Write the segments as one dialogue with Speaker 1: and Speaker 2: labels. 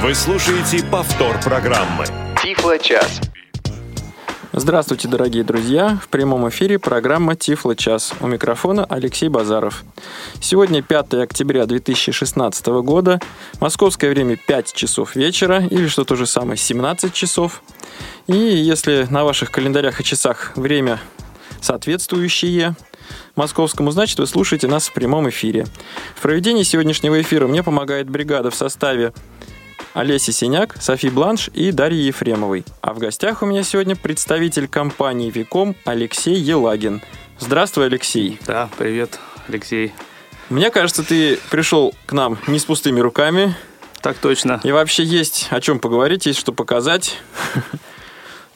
Speaker 1: Вы слушаете повтор программы.
Speaker 2: Тифло-час.
Speaker 3: Здравствуйте, дорогие друзья! В прямом эфире программа Тифло час. У микрофона Алексей Базаров. Сегодня 5 октября 2016 года. Московское время 5 часов вечера, или что то же самое, 17 часов. И если на ваших календарях и часах время соответствующее московскому, значит, вы слушаете нас в прямом эфире. В проведении сегодняшнего эфира мне помогает бригада в составе Олеси Синяк, Софи Бланш и Дарьи Ефремовой. А в гостях у меня сегодня представитель компании Виком Алексей Елагин. Здравствуй, Алексей.
Speaker 4: Да, привет, Алексей.
Speaker 3: Мне кажется, ты пришел к нам не с пустыми руками.
Speaker 4: Так точно.
Speaker 3: И вообще есть о чем поговорить, есть что показать.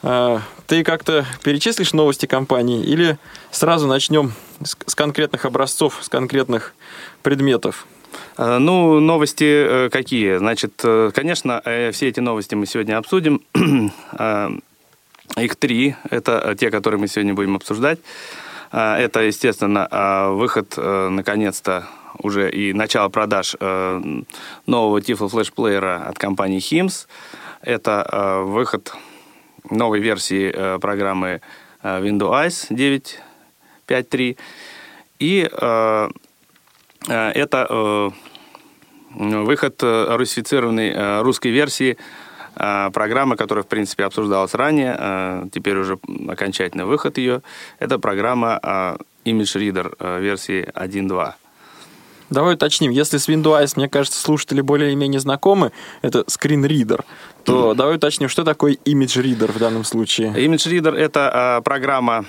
Speaker 3: А, ты как-то перечислишь новости компании или сразу начнем с конкретных образцов, с конкретных предметов?
Speaker 4: Э, ну, новости э, какие? Значит, э, конечно, все эти новости мы сегодня обсудим. Их три. Это те, которые мы сегодня будем обсуждать. Это, естественно, выход, наконец-то, уже и начало продаж нового Tiflo Flash плеера от компании HIMS. Это выход новой версии программы Windows 9.5.3. И это э, выход э, русифицированной русской версии программы, которая, в принципе, обсуждалась ранее, теперь уже окончательный выход ее, это программа Image Reader версии 1.2.
Speaker 3: Давай уточним, если с Windows, мне кажется, слушатели более-менее знакомы, это Screen Reader, то mm. давай уточним, что такое Image Reader в данном случае.
Speaker 4: Image Reader — это программа,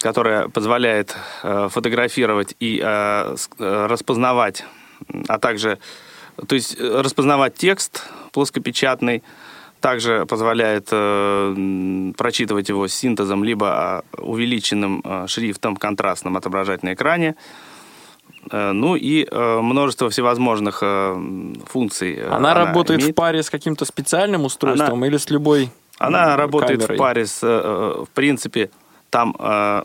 Speaker 4: которая позволяет э, фотографировать и э, э, распознавать, а также, то есть распознавать текст плоскопечатный, также позволяет прочитывать его синтезом либо увеличенным шрифтом контрастным отображать на экране. Ну и множество всевозможных функций.
Speaker 3: Она, она работает имеет. в паре с каким-то специальным устройством она, или с любой
Speaker 4: Она работает камерой? в паре с, в принципе, там э,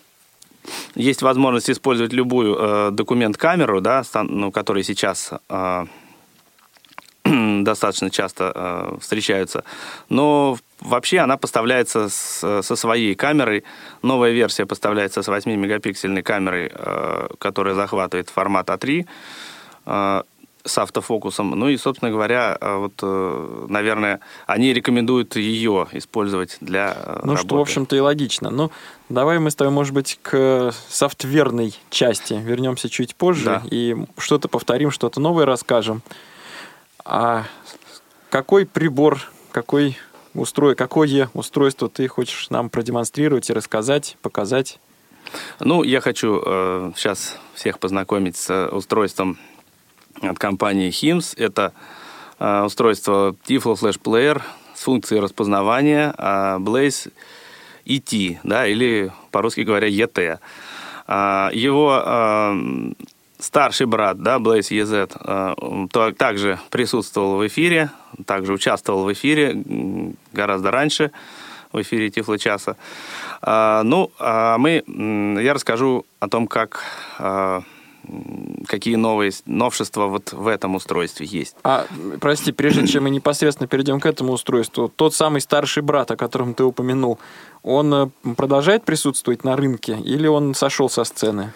Speaker 4: есть возможность использовать любую э, документ-камеру, да, ну, которые сейчас э, достаточно часто э, встречаются. Но вообще она поставляется с, со своей камерой. Новая версия поставляется с 8-мегапиксельной камерой, э, которая захватывает формат А3. Э, с автофокусом. Ну и, собственно говоря, э, вот, э, наверное, они рекомендуют ее использовать для
Speaker 3: э, Ну, работы. что, в общем-то, и логично. Ну, давай мы с тобой, может быть, к софтверной части вернемся чуть позже да. и что-то повторим, что-то новое расскажем. А какой прибор, какой устрой, какое устройство ты хочешь нам продемонстрировать и рассказать, показать?
Speaker 4: Ну, я хочу э, сейчас всех познакомить с устройством от компании HIMS. Это э, устройство Tiflo Flash Player с функцией распознавания э, Blaze ET, да, или по-русски говоря ET. Э, его старший брат, да, Blaze EZ, также присутствовал в эфире, также участвовал в эфире гораздо раньше, в эфире Тифло часа. Ну, а мы, я расскажу о том, как какие новые новшества вот в этом устройстве есть.
Speaker 3: А, прости, прежде чем мы непосредственно перейдем к этому устройству, тот самый старший брат, о котором ты упомянул, он э, продолжает присутствовать на рынке или он сошел со сцены?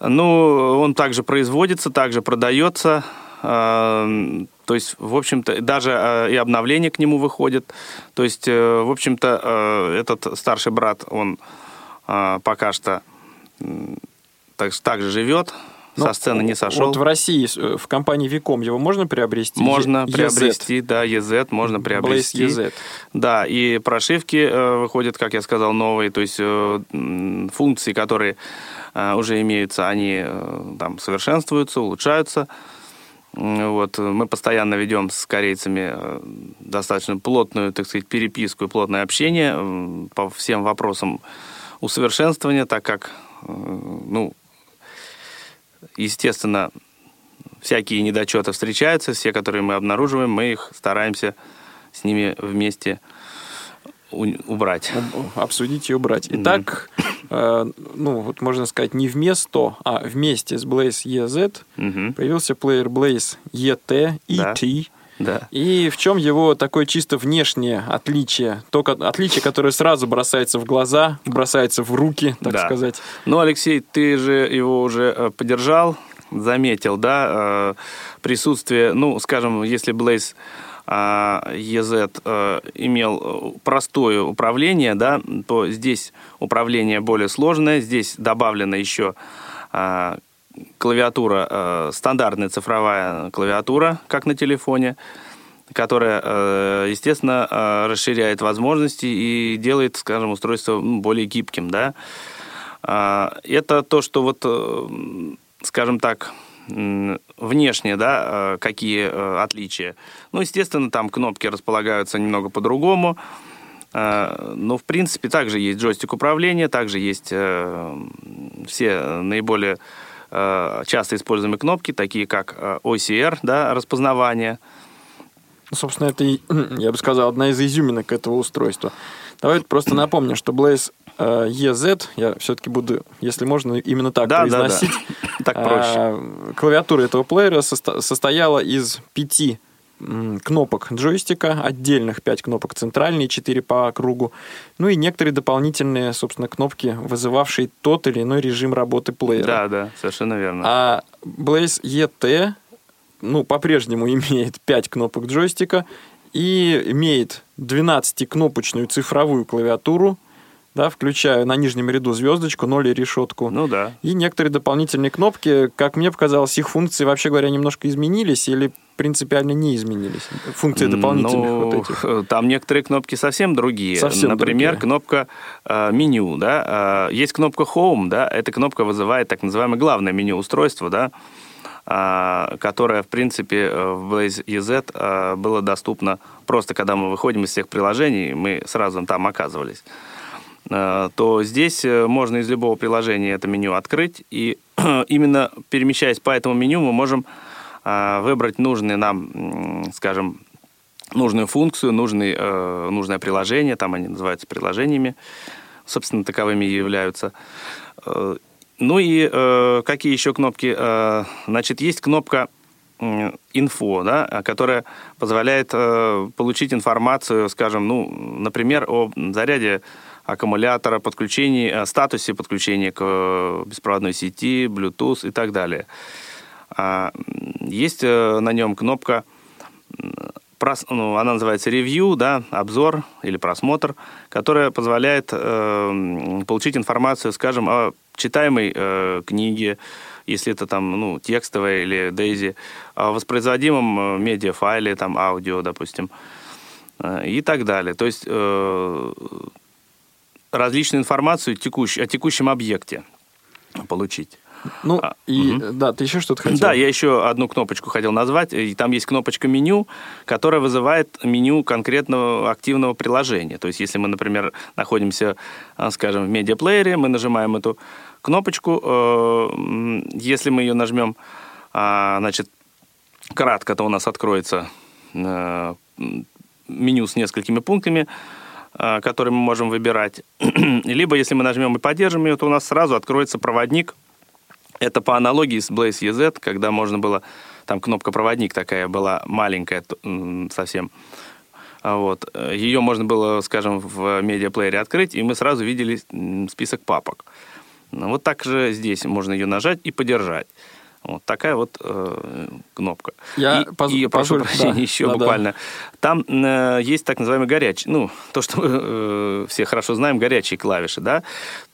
Speaker 4: Ну, он также производится, также продается. Э, то есть, в общем-то, даже э, и обновление к нему выходит. То есть, в общем-то, этот старший брат, он пока что так, так же живет, со ну, сцены не сошел.
Speaker 3: Вот в России э, в компании Виком его можно приобрести?
Speaker 4: Можно e- приобрести, да, EZ можно приобрести.
Speaker 3: EZ.
Speaker 4: Да, и прошивки э, выходят, как я сказал, новые, то есть э, функции, которые э, уже имеются, они э, там совершенствуются, улучшаются. Вот, мы постоянно ведем с корейцами э, достаточно плотную, так сказать, переписку и плотное общение э, по всем вопросам усовершенствования, так как ну, Естественно, всякие недочеты встречаются, все, которые мы обнаруживаем, мы их стараемся с ними вместе убрать.
Speaker 3: Обсудить и убрать. Итак, э, ну вот можно сказать не вместо, а вместе с Blaze EZ угу. появился плеер Blaze ET, ET. Да.
Speaker 4: Да.
Speaker 3: И в чем его такое чисто внешнее отличие? То отличие, которое сразу бросается в глаза, бросается в руки, так
Speaker 4: Да.
Speaker 3: сказать.
Speaker 4: Ну, Алексей, ты же его уже э, поддержал, заметил, да, э, присутствие, ну, скажем, если Blaze а, EZ э, имел простое управление, да, то здесь управление более сложное, здесь добавлена еще а, клавиатура, э, стандартная цифровая клавиатура, как на телефоне, которая, э, естественно, э, расширяет возможности и делает, скажем, устройство ну, более гибким, да. А, Это то, что вот, э, скажем так, внешне, да, какие отличия. Ну, естественно, там кнопки располагаются немного по-другому. Но, в принципе, также есть джойстик управления, также есть все наиболее часто используемые кнопки, такие как э, OCR, да, распознавание.
Speaker 3: Ну, Собственно, это, я бы сказал, одна из изюминок этого устройства. Давай просто напомню, что Blaze э, EZ, я все-таки буду, если можно, именно так
Speaker 4: Да, да, да.
Speaker 3: произносить.
Speaker 4: Так проще.
Speaker 3: А, Клавиатура этого плеера состо- состояла из пяти кнопок джойстика, отдельных пять кнопок центральные, четыре по кругу, ну и некоторые дополнительные, собственно, кнопки, вызывавшие тот или иной режим работы плеера.
Speaker 4: Да, да, совершенно верно.
Speaker 3: А Blaze ET, ну, по-прежнему имеет 5 кнопок джойстика и имеет 12-кнопочную цифровую клавиатуру, да, включая на нижнем ряду звездочку, ноль и решетку.
Speaker 4: Ну да.
Speaker 3: И некоторые дополнительные кнопки, как мне показалось, их функции, вообще говоря, немножко изменились или принципиально не изменились? Функции дополнительных
Speaker 4: Ну,
Speaker 3: вот этих.
Speaker 4: Там некоторые кнопки совсем другие.
Speaker 3: Совсем
Speaker 4: Например,
Speaker 3: другие.
Speaker 4: кнопка э, меню, да. Э, есть кнопка Home, да. Эта кнопка вызывает так называемое главное меню устройства, да, а, которое, в принципе, э, в Blaze EZ э, было доступно просто, когда мы выходим из всех приложений, мы сразу там оказывались. Э, То здесь э, можно из любого приложения это меню открыть, и именно перемещаясь по этому меню, мы можем выбрать нужный нам, скажем, нужную функцию, нужный, э, нужное приложение, там они называются приложениями, собственно, таковыми и являются. Э, Ну и э, какие еще кнопки? Э, Значит, есть кнопка инфо, да, а, которая позволяет э, получить информацию, скажем, ну, например, о заряде аккумулятора, подключении, э, статусе подключения к э, беспроводной сети, Bluetooth и так далее. А, Есть э, на нем кнопка прос- ну, она называется ревью, да, обзор или просмотр, которая позволяет э, получить информацию, скажем, о читаемой э, книге, если это там, ну, текстовая или Дейзи, о воспроизводимом э, медиафайле, там, аудио, допустим, э, и так далее. То есть э, различную информацию текущ- о текущем объекте получить.
Speaker 3: Ну,
Speaker 4: а,
Speaker 3: и,
Speaker 4: мгм.
Speaker 3: да, ты еще что-то хотел?
Speaker 4: Да, я еще одну кнопочку хотел назвать. И там есть кнопочка меню, которая вызывает меню конкретного активного приложения. То есть, если мы, например, находимся, а, скажем, в медиаплеере, мы нажимаем эту кнопочку. э, Если мы ее нажмем, а, значит, кратко, то у нас откроется э, меню с несколькими пунктами, а, которые мы можем выбирать. Либо, если мы нажмем и поддержим ее, то у нас сразу откроется проводник это по аналогии с Blaze EZ, когда можно было, там кнопка проводник такая была маленькая совсем. А Вот. Ее можно было, скажем, в медиаплеере открыть, и мы сразу видели список папок. Ну, Вот так же здесь можно ее нажать и подержать. Вот такая вот э, кнопка.
Speaker 3: Я
Speaker 4: и,
Speaker 3: поз-
Speaker 4: и прошу прощения,
Speaker 3: да,
Speaker 4: еще
Speaker 3: да-да.
Speaker 4: буквально. Там э, есть так называемый горячий, ну, то, что мы э, все хорошо знаем, горячие клавиши, да.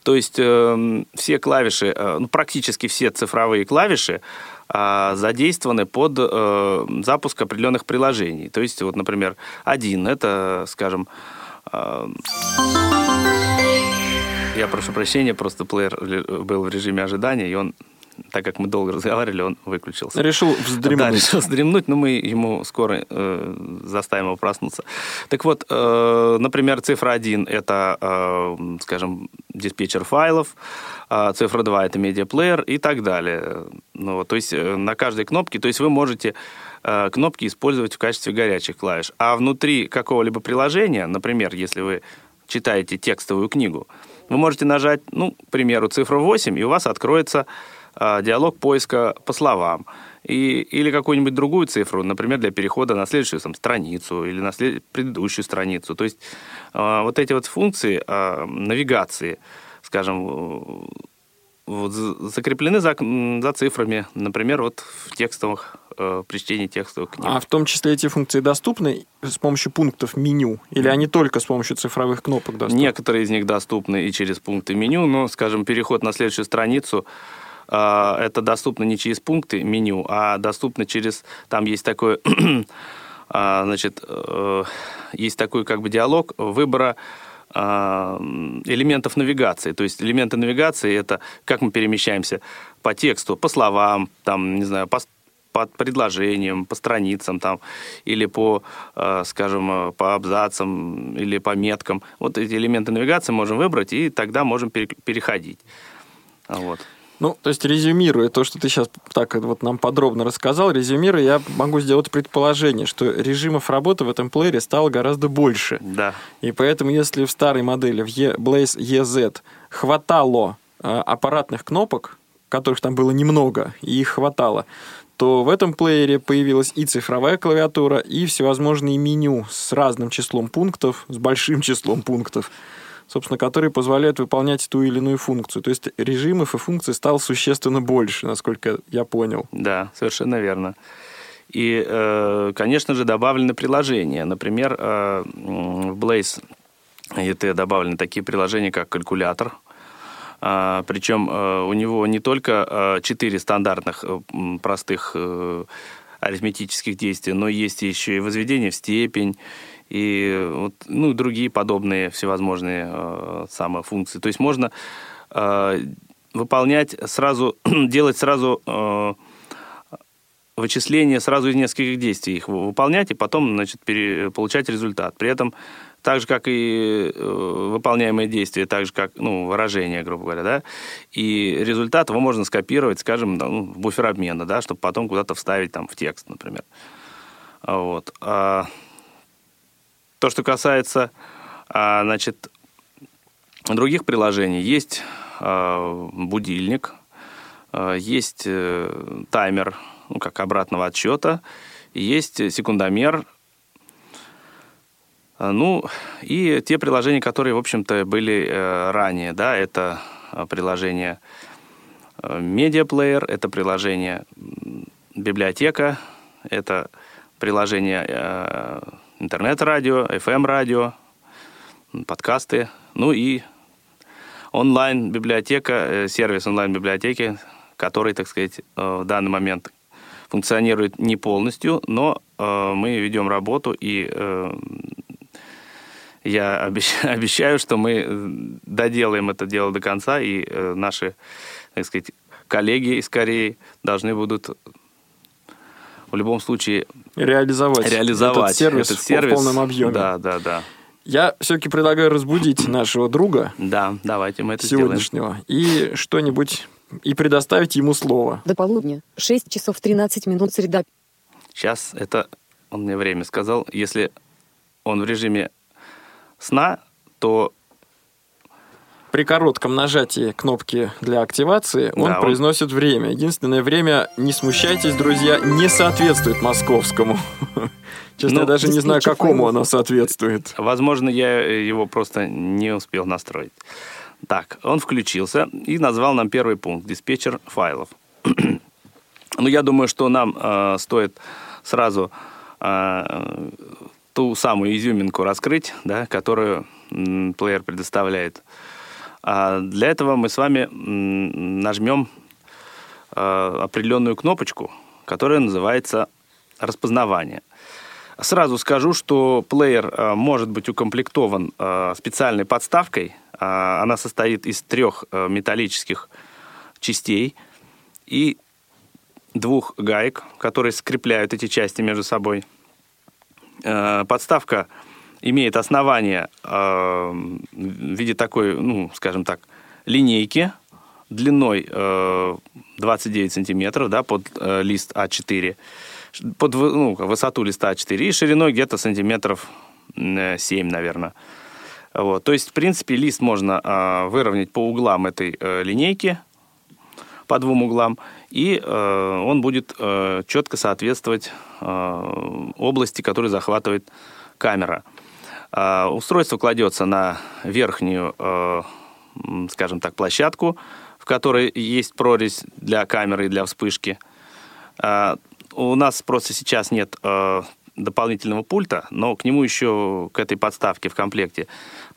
Speaker 4: То есть э, все клавиши, э, ну, практически все цифровые клавиши а, задействованы под э, запуск определенных приложений. То есть, вот, например, один, это, скажем, э, я прошу прощения, просто плеер ле- был в режиме ожидания, и он, так как мы долго разговаривали, он выключился.
Speaker 3: Решил
Speaker 4: Да,
Speaker 3: вздремнуть.
Speaker 4: решил вздремнуть, но мы ему скоро э, заставим его проснуться. Так вот, э, например, цифра 1 – это, э, скажем, диспетчер файлов, а цифра 2 – это медиаплеер и так далее. Ну, то есть э, на каждой кнопке, то есть вы можете э, кнопки использовать в качестве горячих клавиш. А внутри какого-либо приложения, например, если вы читаете текстовую книгу, вы можете нажать, ну, к примеру, цифру 8, и у вас откроется диалог поиска по словам. и, или какую-нибудь другую цифру, например, для перехода на следующую там, страницу или на след... предыдущую страницу. То есть э, вот эти вот функции э, навигации, скажем, вот, закреплены за, за цифрами, например, вот в текстовых э, при чтении текстовых книг.
Speaker 3: А в том числе эти функции доступны с помощью пунктов меню? Или они только с помощью цифровых кнопок доступны?
Speaker 4: Некоторые из них доступны и через пункты меню, но, скажем, переход на следующую страницу это доступно не через пункты меню, а доступно через... Там есть такой... А, значит, э, есть такой как бы диалог выбора а, элементов навигации. То есть элементы навигации это как мы перемещаемся по тексту, по словам, там, не знаю, по, по предложениям, по страницам там, или по, а, скажем, по абзацам, или по меткам. Вот эти элементы навигации можем выбрать, и тогда можем переходить. Вот.
Speaker 3: Ну, то есть, резюмируя то, что ты сейчас так вот нам подробно рассказал, резюмируя, я могу сделать предположение, что режимов работы в этом плеере стало гораздо больше.
Speaker 4: Да.
Speaker 3: И поэтому, если в старой модели, в e, Blaze EZ, хватало э, аппаратных кнопок, которых там было немного, и их хватало, то в этом плеере появилась и цифровая клавиатура, и всевозможные меню с разным числом пунктов, с большим числом пунктов собственно, которые позволяют выполнять ту или иную функцию. То есть режимов и функций стало существенно больше, насколько я понял.
Speaker 4: Да, совершенно верно. И, э, конечно же, добавлены приложения. Например, э, в Blaze ET добавлены такие приложения, как калькулятор. А, Причем э, у него не только четыре стандартных простых арифметических действия, но есть еще и возведение в степень, и вот, ну, другие подобные всевозможные э, самые функции. То есть можно э, выполнять сразу, делать сразу э, вычисления сразу из нескольких действий, их выполнять и потом значит, пере, получать результат. При этом так же, как и э, выполняемые действия, так же, как ну, выражение, грубо говоря, да, и результат его можно скопировать, скажем, ну, в буфер обмена, да, чтобы потом куда-то вставить там в текст, например. Вот. А то, что касается, а, значит, других приложений, есть а, будильник, а, есть э, таймер, ну, как обратного отсчета, есть секундомер, ну, и те приложения, которые, в общем-то, были э, ранее, да, это приложение медиаплеер, это приложение библиотека, это приложение э, интернет-радио, FM-радио, подкасты, ну и онлайн-библиотека, э, сервис онлайн-библиотеки, который, так сказать, э, в данный момент функционирует не полностью, но э, мы ведем работу, и я обещаю, что мы доделаем это дело до конца, и наши, так сказать, коллеги из Кореи должны будут в любом случае
Speaker 3: реализовать,
Speaker 4: реализовать
Speaker 3: этот сервис, этот сервис в полном объеме.
Speaker 4: Да, да, да.
Speaker 3: Я все-таки предлагаю разбудить нашего друга.
Speaker 4: Да, давайте мы это
Speaker 3: сегодняшнего
Speaker 4: сделаем.
Speaker 3: и что-нибудь и предоставить ему слово.
Speaker 2: До полудня. 6 часов 13 минут среда.
Speaker 4: Сейчас это он мне время сказал. Если он в режиме сна, то
Speaker 3: при коротком нажатии кнопки для активации он да, произносит он... время. Единственное время, не смущайтесь, друзья, не соответствует московскому. Честно, ну, я даже не знаю, какому оно соответствует.
Speaker 4: Возможно, я его просто не успел настроить. Так, он включился и назвал нам первый пункт – диспетчер файлов. ну, я думаю, что нам э, стоит сразу э, ту самую изюминку раскрыть, да, которую м, плеер предоставляет для этого мы с вами нажмем а, определенную кнопочку, которая называется распознавание. Сразу скажу, что плеер а, может быть укомплектован а, специальной подставкой. Она состоит из трех металлических частей и двух гаек, которые скрепляют эти части между собой. Подставка имеет основание э, в виде такой, ну, скажем так, линейки длиной э, 29 сантиметров, да, под э, лист А4, под ну, высоту листа А4 и шириной где-то сантиметров 7, наверное. Вот. То есть, в принципе, лист можно э, выровнять по углам этой э, линейки, по двум углам, и э, он будет э, четко соответствовать э, области, которую захватывает камера. Э, устройство кладется на верхнюю, э, скажем так, площадку, в которой есть прорезь для камеры и для вспышки. Э, у нас просто сейчас нет э, дополнительного пульта, но к нему еще, к этой подставке в комплекте,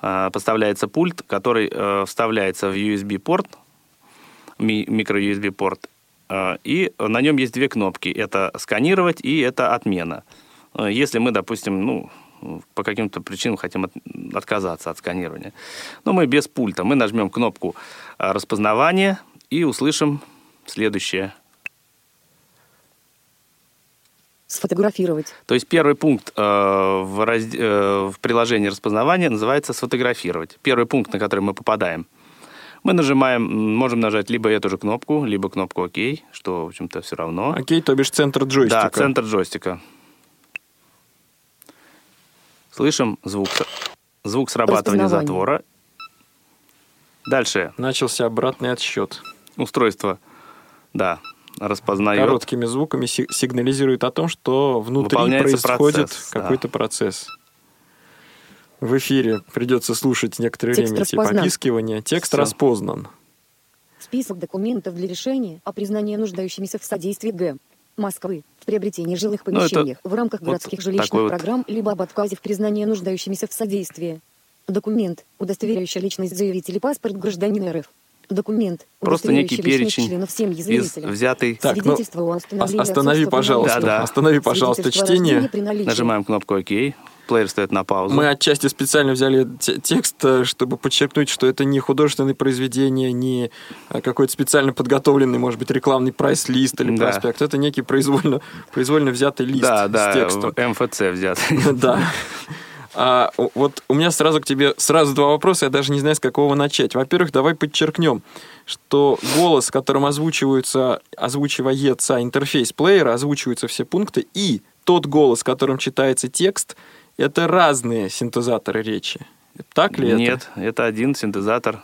Speaker 4: э, поставляется пульт, который вставляется в USB-порт, микро-USB-порт, и на нем есть две кнопки. Это сканировать и это отмена. Если мы, допустим, ну, по каким-то причинам хотим от, отказаться от сканирования. Но мы без пульта. Мы нажмем кнопку распознавания и услышим следующее
Speaker 2: Сфотографировать.
Speaker 4: То есть первый пункт э, в, раз... э, в приложении распознавания называется «Сфотографировать». Первый пункт, на который мы попадаем. Мы нажимаем, можем нажать либо эту же кнопку, либо кнопку «Ок», что, в общем-то, все равно.
Speaker 3: Окей, то бишь центр джойстика.
Speaker 4: Да, центр джойстика. Слышим звук, звук срабатывания затвора. Дальше.
Speaker 3: Начался обратный отсчет.
Speaker 4: Устройство, да, распознает.
Speaker 3: Короткими звуками сигнализирует о том, что внутри происходит процесс, какой-то да. процесс. В эфире придется слушать некоторое Текст время эти попискивания. Текст Все. распознан.
Speaker 2: Список документов для решения о признании нуждающимися в содействии Г. Москвы приобретении жилых ну, помещениях в рамках вот городских жилищных вот... программ либо об отказе в признании нуждающимися в содействии. Документ, удостоверяющий личность заявителя паспорт гражданина РФ. Документ,
Speaker 4: Просто некий перечень членов семьи из взятый...
Speaker 3: Так, ну, останови, пожалуйста, да, да. останови, пожалуйста, чтение.
Speaker 4: Нажимаем кнопку «Ок». Плеер стоит на паузу.
Speaker 3: Мы отчасти специально взяли текст, э, чтобы подчеркнуть, что это не художественное произведение, не э, какой-то специально подготовленный, может быть, рекламный прайс-лист или да. проспект. Это некий произвольно, произвольно взятый лист да, с
Speaker 4: да,
Speaker 3: текстом.
Speaker 4: МФЦ взят.
Speaker 3: Да. А, вот у меня сразу к тебе сразу два вопроса, я даже не знаю, с какого начать. Во-первых, давай подчеркнем, что голос, которым озвучиваются, озвучивается интерфейс плеера, озвучиваются все пункты, и тот голос, которым читается текст, это разные синтезаторы речи. Так ли
Speaker 4: Нет,
Speaker 3: это?
Speaker 4: Нет, это один синтезатор.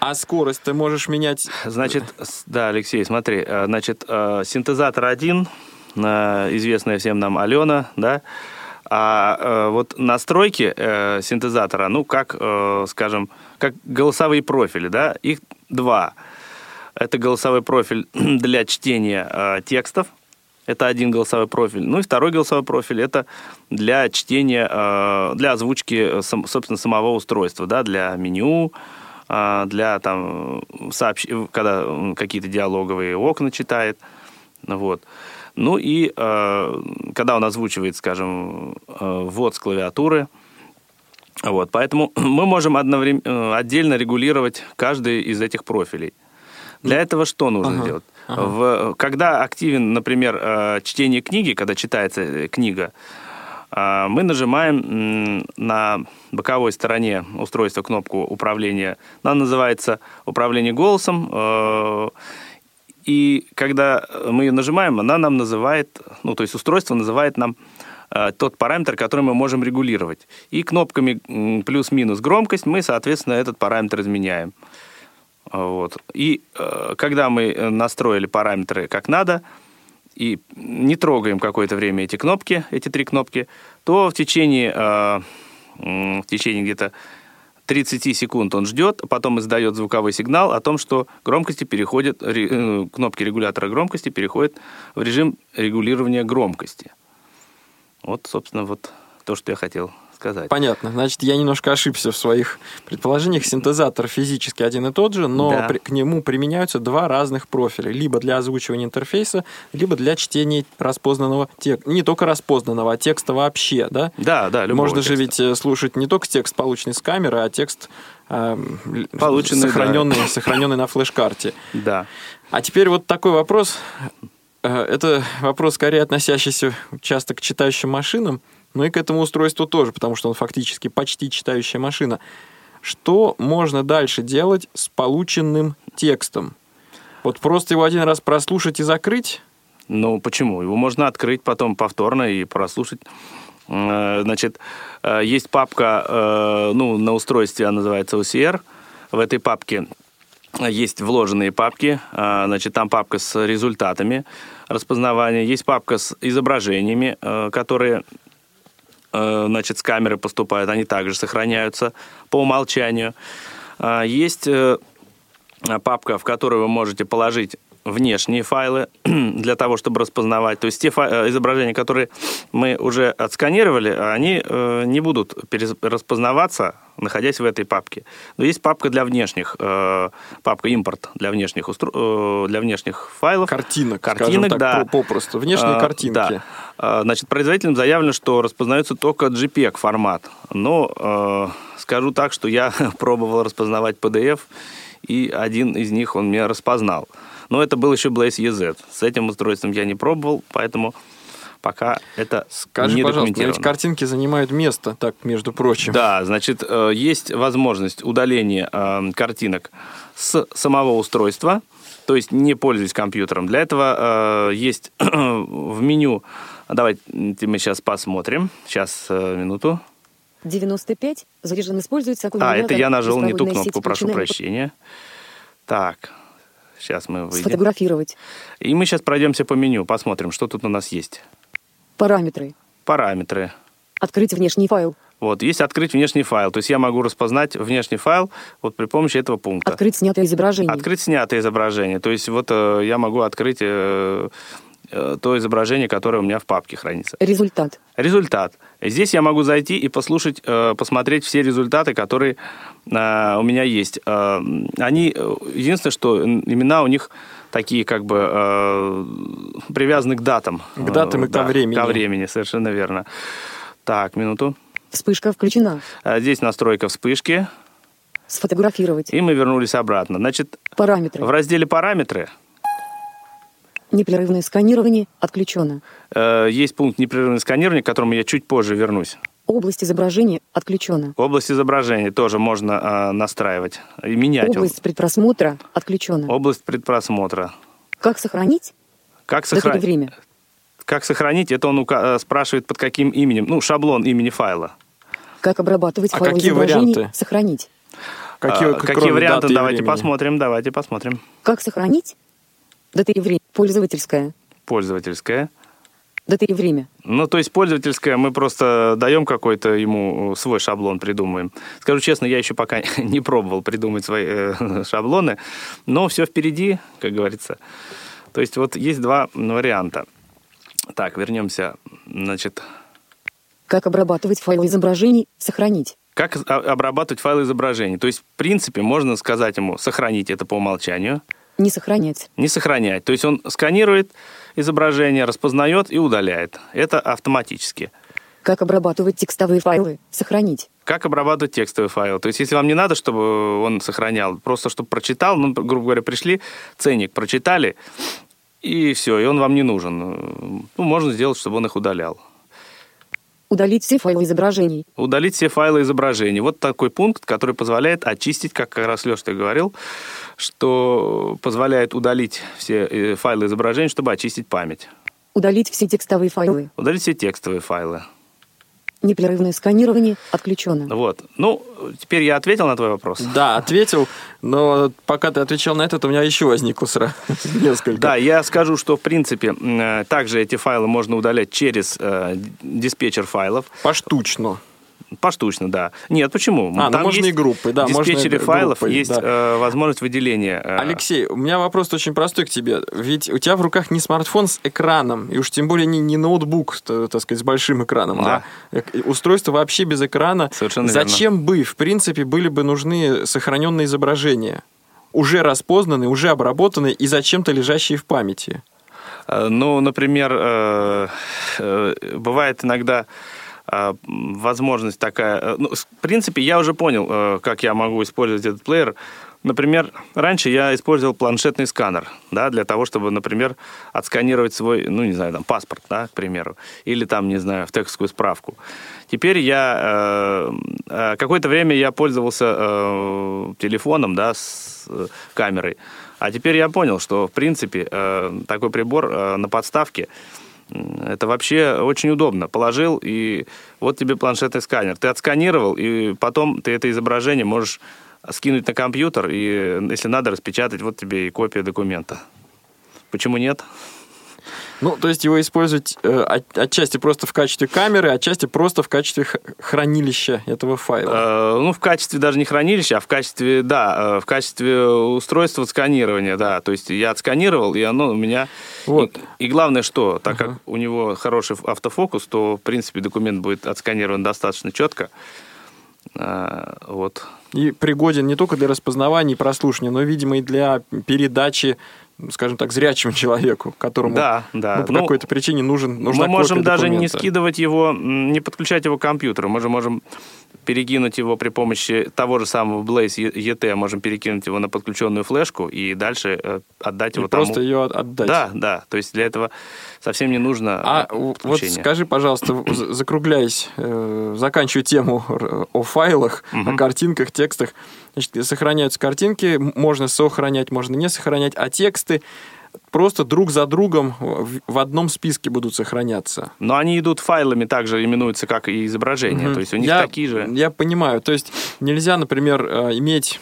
Speaker 3: А скорость ты можешь менять?
Speaker 4: Значит, да, Алексей, смотри, э, значит, э, синтезатор один, э, известная всем нам Алена, да, а э, вот настройки э, синтезатора, ну, как, э, скажем, как голосовые профили, да, их два. Это голосовой профиль для чтения э, текстов, это один голосовой профиль. Ну и второй голосовой профиль это для чтения, э, для озвучки, э, собственно, самого устройства, да, для меню, э, для там сообщ... когда какие-то диалоговые окна читает, вот. Ну и когда он озвучивает, скажем, э, ввод с клавиатуры, вот, поэтому мы можем одновременно, отдельно регулировать каждый из этих профилей. Для ну, этого что нужно ага, делать? Ага. В, когда активен, например, э, чтение книги, когда читается э, книга, мы нажимаем на боковой стороне устройства кнопку управления. Она называется управление голосом и когда мы ее нажимаем, она нам называет, ну, то есть устройство называет нам э, тот параметр, который мы можем регулировать. И кнопками плюс-минус громкость мы, соответственно, этот параметр изменяем. Вот. И э, когда мы настроили параметры как надо, и не трогаем какое-то время эти кнопки, эти три кнопки, то в течение, э, в течение где-то 30 секунд он ждет, а потом издает звуковой сигнал о том, что громкости переходят, э, кнопки регулятора громкости переходят в режим регулирования громкости. Вот, собственно, вот то, что я хотел сказать.
Speaker 3: Понятно. Значит, я немножко ошибся в своих предположениях. Синтезатор физически один и тот же, но да. при, к нему применяются два разных профиля. Либо для озвучивания интерфейса, либо для чтения распознанного текста. Не только распознанного, а текста вообще, да?
Speaker 4: Да, да.
Speaker 3: Можно
Speaker 4: текста.
Speaker 3: же ведь э, слушать не только текст, полученный с камеры, а текст э, Полученный, сохраненный, да. сохраненный на флеш-карте.
Speaker 4: Да.
Speaker 3: А теперь вот такой вопрос. Э, это вопрос скорее относящийся часто к читающим машинам но и к этому устройству тоже, потому что он фактически почти читающая машина. Что можно дальше делать с полученным текстом? Вот просто его один раз прослушать и закрыть?
Speaker 4: Ну, почему? Его можно открыть потом повторно и прослушать. Э, значит, э, есть папка, э, ну, на устройстве она называется OCR. В этой папке есть вложенные папки, значит, там папка с результатами распознавания, есть папка с изображениями, которые, значит, с камеры поступают, они также сохраняются по умолчанию. Есть э, папка, в которую вы можете положить внешние файлы для того, чтобы распознавать. То есть те э, изображения, которые мы уже отсканировали, они э, не будут распознаваться, находясь в этой папке. Но есть папка для внешних, э, папка импорт для внешних, устро... для внешних файлов.
Speaker 3: Картинок, Картинок, так, да. попросту. Внешние а, картинки. Да.
Speaker 4: Значит, производителям заявлено, что распознается только JPEG формат. Но скажу так, что я пробовал распознавать PDF, и один из них он меня распознал. Но это был еще Blaze EZ. С этим устройством я не пробовал, поэтому пока это
Speaker 3: Скажи,
Speaker 4: не
Speaker 3: пожалуйста, ведь картинки занимают место, так, между прочим.
Speaker 4: Да, значит, э, есть возможность удаления э, картинок с самого устройства, то есть не пользуясь компьютером. Для этого э, есть в меню, давайте мы сейчас посмотрим, сейчас, минуту.
Speaker 2: 95, заряжен, используется
Speaker 4: А, это я нажал не ту кнопку, прошу прощения. Так, Сейчас мы выйдем.
Speaker 2: Сфотографировать.
Speaker 4: И мы сейчас пройдемся по меню, посмотрим, что тут у нас есть.
Speaker 2: Параметры.
Speaker 4: Параметры.
Speaker 2: Открыть внешний файл.
Speaker 4: Вот, есть открыть внешний файл. То есть я могу распознать внешний файл вот при помощи этого пункта.
Speaker 2: Открыть снятое изображение.
Speaker 4: Открыть снятое изображение. То есть вот э, я могу открыть э, э, то изображение, которое у меня в папке хранится.
Speaker 2: Результат.
Speaker 4: Результат. Здесь я могу зайти и послушать, э, посмотреть все результаты, которые э, у меня есть. Э, они, единственное, что имена у них такие как бы привязаны к датам.
Speaker 3: К датам и да, ко времени.
Speaker 4: Ко времени, совершенно верно. Так, минуту.
Speaker 2: Вспышка включена.
Speaker 4: Здесь настройка вспышки.
Speaker 2: Сфотографировать.
Speaker 4: И мы вернулись обратно. Значит,
Speaker 2: параметры.
Speaker 4: В разделе параметры
Speaker 2: Непрерывное сканирование отключено.
Speaker 4: Э, есть пункт непрерывное сканирование, к которому я чуть позже вернусь.
Speaker 2: Область изображения отключена.
Speaker 4: Область изображения тоже можно э, настраивать и менять.
Speaker 2: Область предпросмотра отключена.
Speaker 4: Область предпросмотра.
Speaker 2: Как сохранить?
Speaker 4: Как сохранить?
Speaker 2: время.
Speaker 4: Как сохранить? Это он ука- э, спрашивает под каким именем. Ну, шаблон имени файла.
Speaker 2: Как обрабатывать а файл какие изображений? Варианты? Сохранить.
Speaker 4: Какие, а, какие варианты? Давайте посмотрим. Давайте посмотрим.
Speaker 2: Как сохранить? Дата и время. Пользовательская.
Speaker 4: Пользовательская.
Speaker 2: Дата и время.
Speaker 4: Ну, то есть пользовательская, мы просто даем какой-то ему свой шаблон, придумываем. Скажу честно, я еще пока не пробовал придумать свои э, шаблоны, но все впереди, как говорится. То есть вот есть два варианта. Так, вернемся, значит...
Speaker 2: Как обрабатывать файлы изображений, сохранить.
Speaker 4: Как обрабатывать файлы изображений. То есть, в принципе, можно сказать ему сохранить это по умолчанию –
Speaker 2: не сохранять.
Speaker 4: Не сохранять. То есть он сканирует изображение, распознает и удаляет. Это автоматически.
Speaker 2: Как обрабатывать текстовые файлы? Сохранить.
Speaker 4: Как обрабатывать текстовые файлы? То есть, если вам не надо, чтобы он сохранял, просто чтобы прочитал, ну, грубо говоря, пришли, ценник прочитали, и все, и он вам не нужен. Ну, можно сделать, чтобы он их удалял.
Speaker 2: Удалить все файлы изображений.
Speaker 4: Удалить все файлы изображений. Вот такой пункт, который позволяет очистить, как как раз Леша ты говорил, что позволяет удалить все э, файлы изображений, чтобы очистить память.
Speaker 2: Удалить все текстовые файлы.
Speaker 4: Удалить все текстовые файлы.
Speaker 2: Непрерывное сканирование отключено.
Speaker 4: Вот. Ну, теперь я ответил на твой вопрос.
Speaker 3: Да, ответил, но пока ты отвечал на этот, у меня еще возникло сразу несколько.
Speaker 4: Да, я скажу, что, в принципе, также эти файлы можно удалять через э, диспетчер файлов.
Speaker 3: Поштучно.
Speaker 4: Поштучно, да. Нет, почему?
Speaker 3: А, ну, Там ну можно и группы, да.
Speaker 4: В диспетчере файлов группой, есть да. э, возможность выделения. Э...
Speaker 3: Алексей, у меня вопрос очень простой к тебе. Ведь у тебя в руках не смартфон с экраном, и уж тем более не, не ноутбук, так сказать, с большим экраном, да. а устройство вообще без экрана.
Speaker 4: Совершенно
Speaker 3: Зачем
Speaker 4: верно.
Speaker 3: бы, в принципе, были бы нужны сохраненные изображения? Уже распознанные, уже обработанные и зачем-то лежащие в памяти?
Speaker 4: Ну, например, бывает иногда а, возможность такая. Э, ну, в принципе, я уже понял, э, как я могу использовать этот плеер. Например, раньше я использовал планшетный сканер, да, для того, чтобы, например, отсканировать свой, ну, не знаю, там, паспорт, да, к примеру, или там, не знаю, в текстовую справку. Теперь я, э, какое-то время я пользовался э, телефоном, да, с э, камерой, а теперь я понял, что, в принципе, э, такой прибор э, на подставке, это вообще очень удобно. Положил, и вот тебе планшетный сканер. Ты отсканировал, и потом ты это изображение можешь скинуть на компьютер и, если надо, распечатать, вот тебе и копия документа. Почему нет?
Speaker 3: Ну, то есть его использовать э, от, отчасти просто в качестве камеры, отчасти просто в качестве хранилища этого файла.
Speaker 4: Э, ну, в качестве даже не хранилища, а в качестве, да, э, в качестве устройства сканирования, да. То есть я отсканировал, и оно у меня... Вот. И, и главное, что, так uh-huh. как у него хороший автофокус, то, в принципе, документ будет отсканирован достаточно четко. Э, вот.
Speaker 3: И пригоден не только для распознавания и прослушивания, но, видимо, и для передачи скажем так, зрячему человеку, которому
Speaker 4: да, да.
Speaker 3: Ну, по ну, какой-то причине нужен нужна
Speaker 4: Мы можем даже
Speaker 3: документа.
Speaker 4: не скидывать его, не подключать его к компьютеру. Мы же можем перекинуть его при помощи того же самого Blaze ET, можем перекинуть его на подключенную флешку и дальше э, отдать и его
Speaker 3: просто тому. ее отдать.
Speaker 4: Да, да. То есть для этого совсем не нужно
Speaker 3: А вот скажи, пожалуйста, закругляясь, э, заканчивая тему о файлах, о картинках, текстах, Значит, сохраняются картинки, можно сохранять, можно не сохранять, а тексты просто друг за другом в одном списке будут сохраняться.
Speaker 4: Но они идут файлами, также именуются как и изображения, mm-hmm. то есть у них
Speaker 3: я,
Speaker 4: такие же.
Speaker 3: Я понимаю, то есть нельзя, например, э, иметь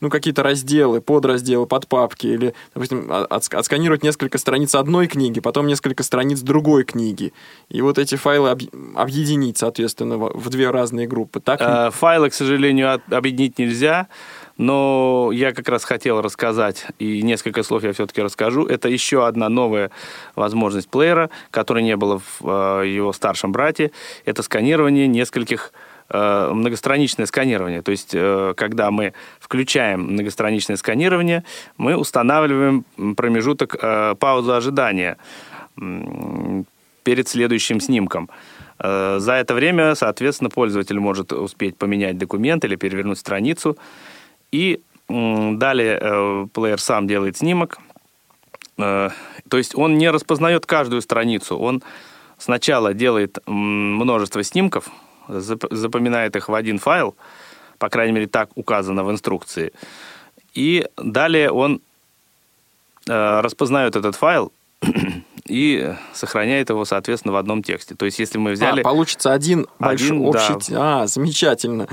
Speaker 3: ну, какие-то разделы, подразделы, подпапки, или, допустим, отсканировать несколько страниц одной книги, потом несколько страниц другой книги. И вот эти файлы объединить, соответственно, в две разные группы. Так?
Speaker 4: Э, файлы, к сожалению, объединить нельзя. Но я как раз хотел рассказать, и несколько слов я все-таки расскажу. Это еще одна новая возможность плеера, которой не было в э, его старшем брате. Это сканирование нескольких Э, многостраничное сканирование. То есть, э, когда мы включаем многостраничное сканирование, мы устанавливаем промежуток э, паузы ожидания перед следующим снимком. За это время, соответственно, пользователь может успеть поменять документ или перевернуть страницу. И далее плеер сам делает снимок. То есть он не распознает каждую страницу. Он сначала делает множество снимков, запоминает их в один файл, по крайней мере, так указано в инструкции. И далее он э, распознает этот файл и сохраняет его, соответственно, в одном тексте. То есть, если мы взяли... А,
Speaker 3: получится один, один большой общий... Да. А, замечательно.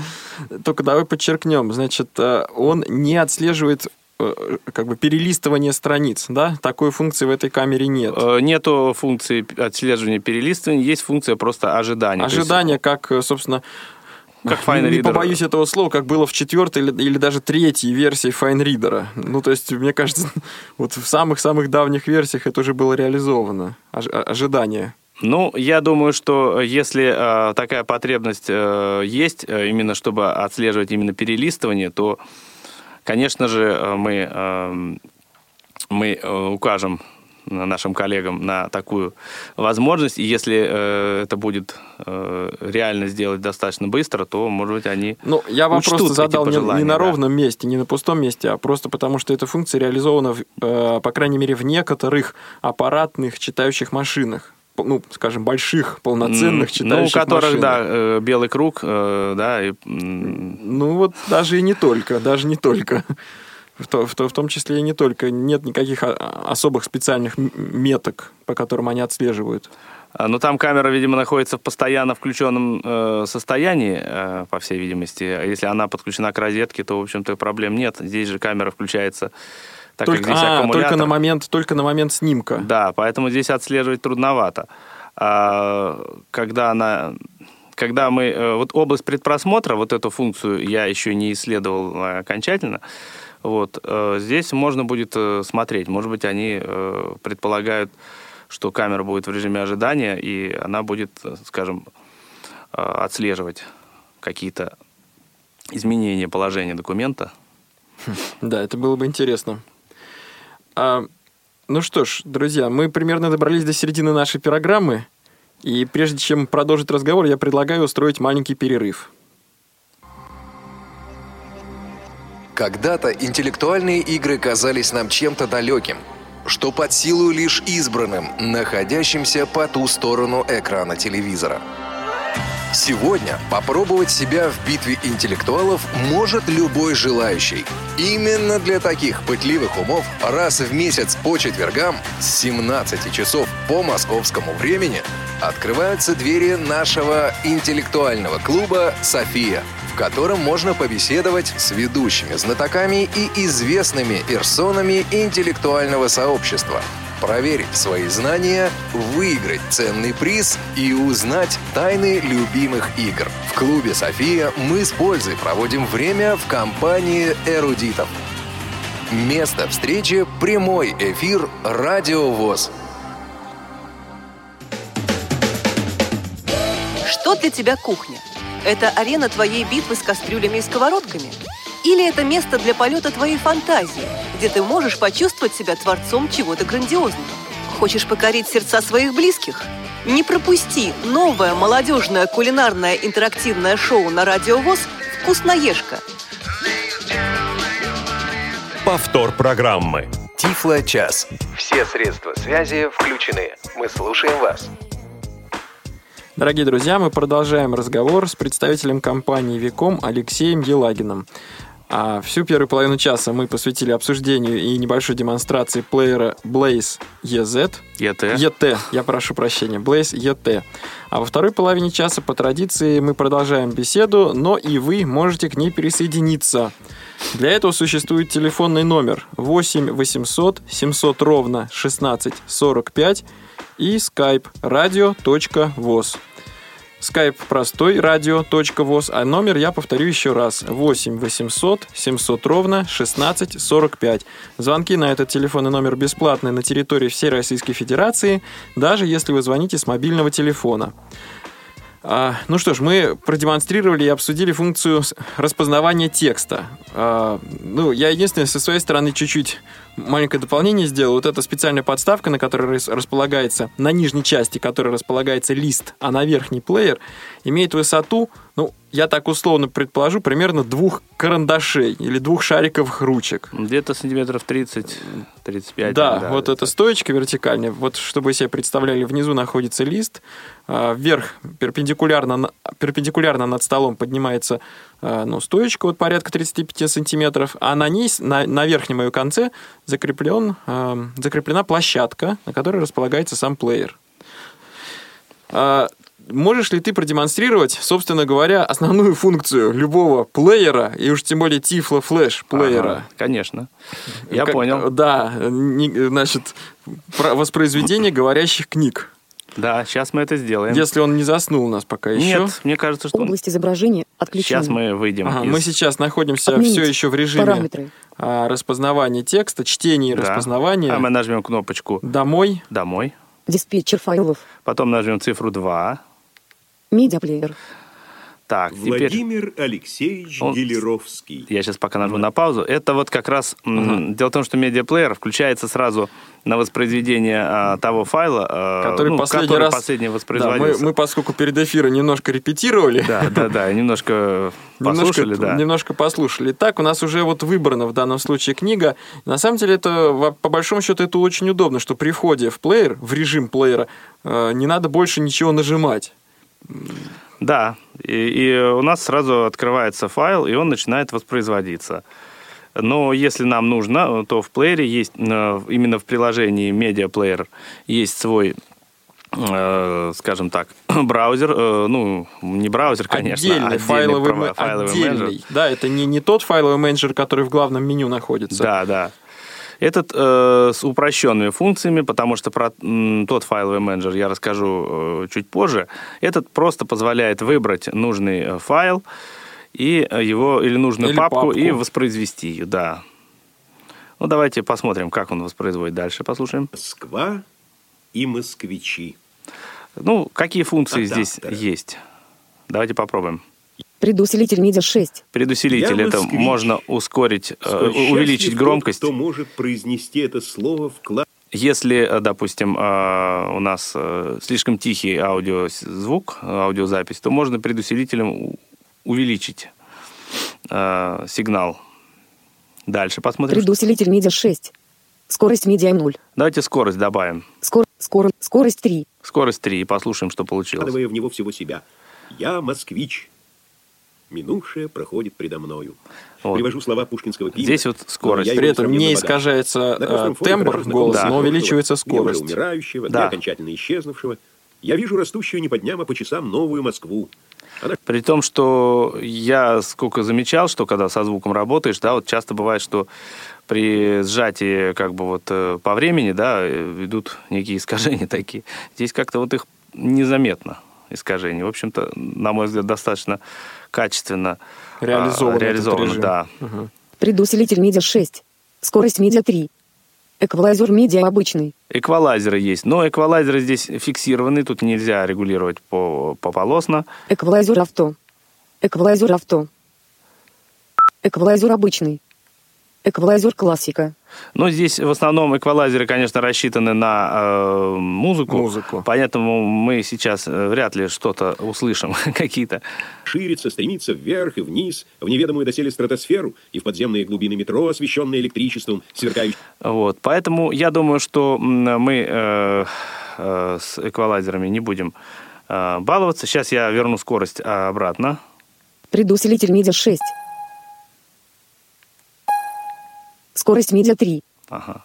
Speaker 3: Только давай подчеркнем. Значит, э, он не отслеживает как бы перелистывание страниц, да? Такой функции в этой камере нет.
Speaker 4: Э, нету функции отслеживания перелистывания, есть функция просто ожидания.
Speaker 3: Ожидание, есть... как, э, собственно, как Fine Не побоюсь этого слова, как было в четвертой или, или даже третьей версии FineReader. Ну, то есть, мне кажется, вот в самых-самых давних версиях это уже было реализовано. Ож- ожидание.
Speaker 4: Ну, я думаю, что если э, такая потребность э, есть, э, именно чтобы отслеживать именно перелистывание, то Конечно же, э, мы, эм, мы э, укажем нашим коллегам на такую возможность. И если э, это будет э, реально сделать достаточно быстро, то, может быть, они
Speaker 3: Ну, я вам просто задал не, не на да. ровном месте, не на пустом месте, а просто потому, что эта функция реализована, э, по крайней мере, в некоторых аппаратных читающих машинах ну, скажем, больших, полноценных читающих Ну, у
Speaker 4: которых,
Speaker 3: машинах.
Speaker 4: да, э, белый круг, э, да. И...
Speaker 3: Ну, вот даже и не только, даже не только. В, то, в, то, в том числе и не только. Нет никаких особых специальных меток, по которым они отслеживают.
Speaker 4: А, ну, там камера, видимо, находится в постоянно включенном э, состоянии, э, по всей видимости. Если она подключена к розетке, то, в общем-то, проблем нет. Здесь же камера включается так
Speaker 3: только,
Speaker 4: как здесь
Speaker 3: а, Только на, момент, только на момент снимка.
Speaker 4: Да, поэтому здесь отслеживать трудновато. А, когда она когда мы... Э, вот область предпросмотра, вот эту функцию я еще не исследовал э, окончательно. Вот, э, здесь можно будет смотреть. Может быть, они предполагают, что камера будет в режиме ожидания, и она будет, скажем, отслеживать какие-то изменения положения документа.
Speaker 3: Да, это было бы интересно. А, ну что ж, друзья, мы примерно добрались до середины нашей программы. И прежде чем продолжить разговор, я предлагаю устроить маленький перерыв.
Speaker 5: Когда-то интеллектуальные игры казались нам чем-то далеким, что под силу лишь избранным, находящимся по ту сторону экрана телевизора – Сегодня попробовать себя в битве интеллектуалов может любой желающий. Именно для таких пытливых умов раз в месяц по четвергам с 17 часов по московскому времени открываются двери нашего интеллектуального клуба «София», в котором можно побеседовать с ведущими знатоками и известными персонами интеллектуального сообщества – проверить свои знания, выиграть ценный приз и узнать тайны любимых игр. В клубе «София» мы с пользой проводим время в компании эрудитов. Место встречи – прямой эфир «Радио ВОЗ».
Speaker 6: Что для тебя кухня? Это арена твоей битвы с кастрюлями и сковородками? Или это место для полета твоей фантазии, где ты можешь почувствовать себя творцом чего-то грандиозного? Хочешь покорить сердца своих близких? Не пропусти новое молодежное кулинарное интерактивное шоу на Радио ВОЗ «Вкусноежка».
Speaker 1: Повтор программы.
Speaker 5: Тифло час. Все средства связи включены. Мы слушаем вас.
Speaker 3: Дорогие друзья, мы продолжаем разговор с представителем компании Виком Алексеем Елагиным. А всю первую половину часа мы посвятили обсуждению и небольшой демонстрации плеера Blaze EZ.
Speaker 4: ET.
Speaker 3: ET, я прошу прощения, Blaze ET. А во второй половине часа по традиции мы продолжаем беседу, но и вы можете к ней присоединиться. Для этого существует телефонный номер 8 800 700 ровно 16 45 и skype radio.voz. Skype простой радио.воз, а номер я повторю еще раз. 8 800 700 ровно 16 45. Звонки на этот телефонный номер бесплатные на территории всей Российской Федерации, даже если вы звоните с мобильного телефона. А, ну что ж, мы продемонстрировали и обсудили функцию распознавания текста. А, ну, я единственное, со своей стороны чуть-чуть маленькое дополнение сделал. Вот эта специальная подставка, на которой располагается, на нижней части которой располагается лист, а на верхний плеер, имеет высоту, ну, я так условно предположу, примерно двух карандашей или двух шариковых ручек.
Speaker 4: Где-то сантиметров 30-35.
Speaker 3: Да, да, вот эта стоечка вертикальная, вот чтобы себе представляли, внизу находится лист, а, вверх перпендикулярно, перпендикулярно над столом поднимается а, ну, стоечка вот порядка 35 сантиметров, а на ней, на, на верхнем ее конце закреплен, а, закреплена площадка, на которой располагается сам плеер можешь ли ты продемонстрировать, собственно говоря, основную функцию любого плеера, и уж тем более Tiflo Flash плеера? Ага,
Speaker 4: конечно. Я как, понял.
Speaker 3: Да, не, значит, воспроизведение говорящих книг.
Speaker 4: Да, сейчас мы это сделаем.
Speaker 3: Если он не заснул у нас пока еще.
Speaker 4: Нет, мне кажется, что...
Speaker 2: Область изображения отключена.
Speaker 4: Сейчас мы выйдем
Speaker 3: ага, из... Мы сейчас находимся Отменить все еще в режиме параметры. распознавания текста, чтения и да. распознавания.
Speaker 4: А мы нажмем кнопочку
Speaker 3: «Домой».
Speaker 4: «Домой».
Speaker 2: Диспетчер файлов.
Speaker 4: Потом нажмем цифру 2.
Speaker 2: Медиаплеер.
Speaker 4: Так,
Speaker 1: Владимир теперь... Алексеевич Он... Гелеровский.
Speaker 4: Я сейчас пока нажму на паузу. Это вот как раз... Ага. Дело в том, что медиаплеер включается сразу на воспроизведение а, того файла,
Speaker 3: а, который, ну, последний, который раз... последний воспроизводился. Да, мы, мы, поскольку перед эфиром немножко репетировали...
Speaker 4: Да, да, да, немножко послушали,
Speaker 3: немножко,
Speaker 4: да.
Speaker 3: Немножко послушали. Так, у нас уже вот выбрана в данном случае книга. На самом деле, это, по большому счету, это очень удобно, что при входе в плеер, в режим плеера, э, не надо больше ничего нажимать.
Speaker 4: Да, и, и у нас сразу открывается файл, и он начинает воспроизводиться. Но если нам нужно, то в плеере есть, э, именно в приложении Media Player есть свой э, скажем так, браузер, э, ну, не браузер, конечно,
Speaker 3: отдельный, отдельный файловый, права, файловый отдельный. менеджер. Да, это не, не тот файловый менеджер, который в главном меню находится.
Speaker 4: Да, да. Этот э, с упрощенными функциями, потому что про м, тот файловый менеджер я расскажу э, чуть позже. Этот просто позволяет выбрать нужный э, файл и э, его или нужную или папку, папку и воспроизвести ее, да. Ну, давайте посмотрим, как он воспроизводит дальше, послушаем.
Speaker 1: Москва и москвичи.
Speaker 4: Ну, какие функции Адаптеры. здесь есть? Давайте попробуем.
Speaker 2: Предусилитель MIDI 6.
Speaker 4: Предусилитель это можно ускорить, э, увеличить громкость.
Speaker 1: Кто может произнести это слово в класс?
Speaker 4: Если, э, допустим, э, у нас слишком тихий аудиозвук, аудиозапись, то можно предусилителем увеличить сигнал. Дальше посмотрим.
Speaker 2: Предусилитель MIDI 6. Скорость MIDI 0.
Speaker 4: Давайте скорость добавим.
Speaker 2: Скор, скор, скорость 3.
Speaker 4: Скорость 3. И послушаем, что получилось.
Speaker 1: Вкладывая в него всего себя. Я москвич. Минувшее проходит предо мною. Вот. Привожу слова пушкинского пива.
Speaker 4: Здесь вот скорость.
Speaker 3: При этом не искажается э, тембр голоса, да. но увеличивается скорость.
Speaker 1: умирающего, да. окончательно исчезнувшего. Я вижу растущую не по дням, а по часам новую Москву.
Speaker 4: Она... При том, что я сколько замечал, что когда со звуком работаешь, да, вот часто бывает, что при сжатии как бы вот э, по времени, да, э, идут некие искажения такие. Здесь как-то вот их незаметно искажений. В общем-то, на мой взгляд, достаточно качественно
Speaker 3: реализовано.
Speaker 4: реализовано да.
Speaker 2: Угу. Предусилитель медиа 6. Скорость медиа 3. Эквалайзер медиа обычный.
Speaker 4: Эквалайзеры есть, но эквалайзеры здесь фиксированы, тут нельзя регулировать по, по полосно.
Speaker 2: Эквалайзер авто. Эквалайзер авто. Эквалайзер обычный. Эквалайзер классика.
Speaker 4: Ну, здесь в основном эквалайзеры, конечно, рассчитаны на э, музыку.
Speaker 3: Музыку.
Speaker 4: Поэтому мы сейчас э, вряд ли что-то услышим, какие-то.
Speaker 1: Ширится, стремится вверх и вниз, в неведомую доселе стратосферу и в подземные глубины метро, освещенные электричеством, сверкающим.
Speaker 4: Вот, поэтому я думаю, что мы э, э, с эквалайзерами не будем э, баловаться. Сейчас я верну скорость обратно.
Speaker 2: Предусилитель медиа 6. Скорость медиа 3.
Speaker 4: Ага.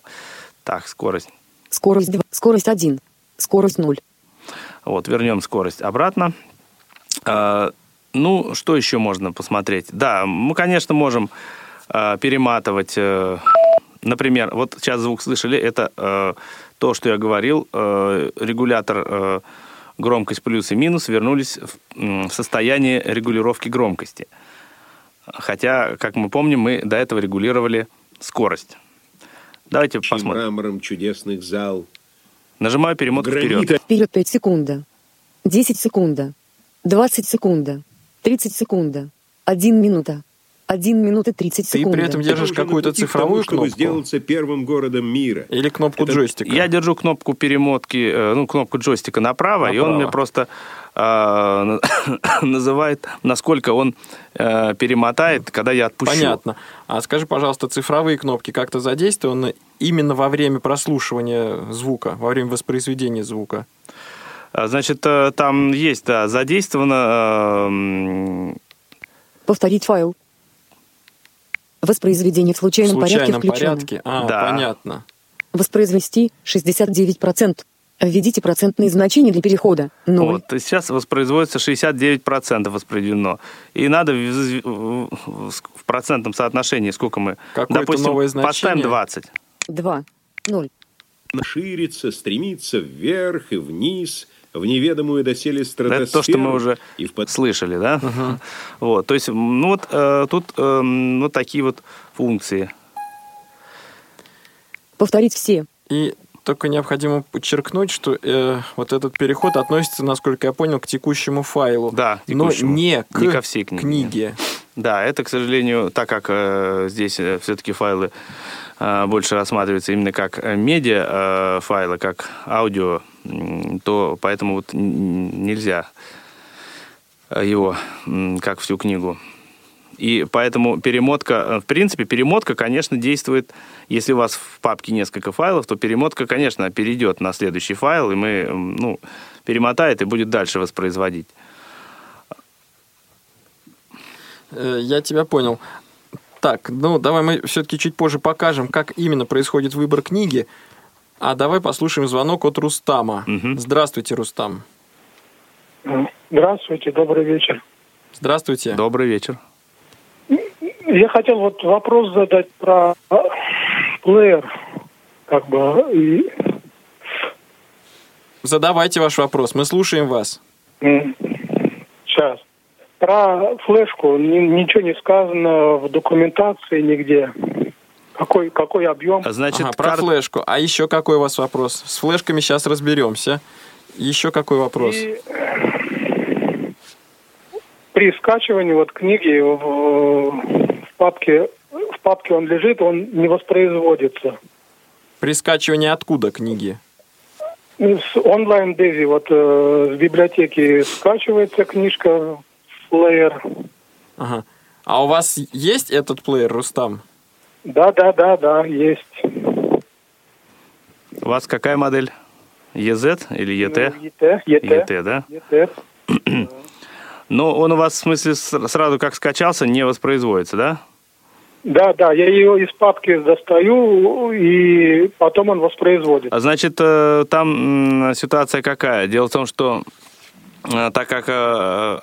Speaker 4: Так, скорость.
Speaker 2: Скорость 2. Скорость 1. Скорость 0.
Speaker 4: Вот, вернем скорость обратно. А, ну, что еще можно посмотреть? Да, мы, конечно, можем а, перематывать. А, например, вот сейчас звук слышали, это а, то, что я говорил, а, регулятор а, громкость плюс и минус вернулись в, в состояние регулировки громкости. Хотя, как мы помним, мы до этого регулировали скорость. Давайте
Speaker 1: Чьим
Speaker 4: посмотрим.
Speaker 1: мрамором чудесных зал.
Speaker 4: Нажимаю перемотку Гранита. вперед.
Speaker 2: Вперед 5 секунда. 10 секунда. 20 секунда. 30 секунда. 1 минута. 1 минута 30 секунд.
Speaker 3: Ты при этом держишь какую-то цифровую
Speaker 1: тому,
Speaker 3: кнопку?
Speaker 1: чтобы сделаться первым городом мира.
Speaker 3: Или кнопку Это... джойстика?
Speaker 4: Я держу кнопку перемотки, э, ну, кнопку джойстика направо, направо. и он мне просто э, называет, насколько он э, перемотает, когда я отпущу.
Speaker 3: Понятно. А скажи, пожалуйста, цифровые кнопки как-то задействованы именно во время прослушивания звука, во время воспроизведения звука?
Speaker 4: А, значит, э, там есть, да, задействовано...
Speaker 2: Э, Повторить файл. Воспроизведение в случайном,
Speaker 3: в случайном
Speaker 2: порядке
Speaker 3: порядке. А, да. понятно.
Speaker 2: Воспроизвести 69%. Введите процентные значения для перехода. 0.
Speaker 4: Вот, сейчас воспроизводится 69% воспроизведено. И надо в, в, в процентном соотношении, сколько мы...
Speaker 3: Какое-то допустим, новое значение?
Speaker 4: поставим 20.
Speaker 2: 2. 0.
Speaker 1: Ширится, стремится вверх и вниз – в неведомую доселе стратосферу.
Speaker 4: Это то, что мы уже и в под... слышали, да? Угу. Вот, то есть, ну вот э, тут э, вот такие вот функции.
Speaker 2: Повторить все.
Speaker 3: И только необходимо подчеркнуть, что э, вот этот переход относится, насколько я понял, к текущему файлу.
Speaker 4: Да,
Speaker 3: текущему. но не к,
Speaker 4: не ко всей книге.
Speaker 3: книге.
Speaker 4: Да, это, к сожалению, так как э, здесь э, все-таки файлы э, больше рассматриваются именно как э, медиа э, файлы, как аудио то поэтому вот нельзя его как всю книгу. И поэтому перемотка, э, в принципе, перемотка, конечно, действует, если у вас в папке несколько файлов, то перемотка, конечно, перейдет на следующий файл, и мы, ну, перемотает и будет дальше воспроизводить.
Speaker 3: Э, я тебя понял. Так, ну давай мы все-таки чуть позже покажем, как именно происходит выбор книги. А давай послушаем звонок от Рустама. Угу. Здравствуйте, Рустам.
Speaker 7: Здравствуйте, добрый вечер.
Speaker 3: Здравствуйте.
Speaker 4: Добрый вечер.
Speaker 7: Я хотел вот вопрос задать про плеер, как бы. И...
Speaker 3: Задавайте ваш вопрос, мы слушаем вас.
Speaker 7: Сейчас. Про флешку ничего не сказано в документации нигде. Какой, какой объем?
Speaker 3: Значит, ага, про флешку. А еще какой у вас вопрос? С флешками сейчас разберемся. Еще какой вопрос? И...
Speaker 7: При скачивании вот книги в, в папке в папке он лежит, он не воспроизводится.
Speaker 3: При скачивании откуда книги?
Speaker 7: С онлайн-дези, вот э, с библиотеки скачивается книжка в плеер.
Speaker 3: Ага. А у вас есть этот плеер, Рустам?
Speaker 7: Да, да, да, да, есть.
Speaker 4: У вас какая модель? EZ или ET?
Speaker 7: ET, ET,
Speaker 4: ET да?
Speaker 7: ET.
Speaker 4: Но он у вас, в смысле, сразу как скачался, не воспроизводится, да?
Speaker 7: Да, да, я ее из папки достаю, и потом он воспроизводит.
Speaker 4: А значит, э, там ситуация какая? Дело в том, что э, так как э,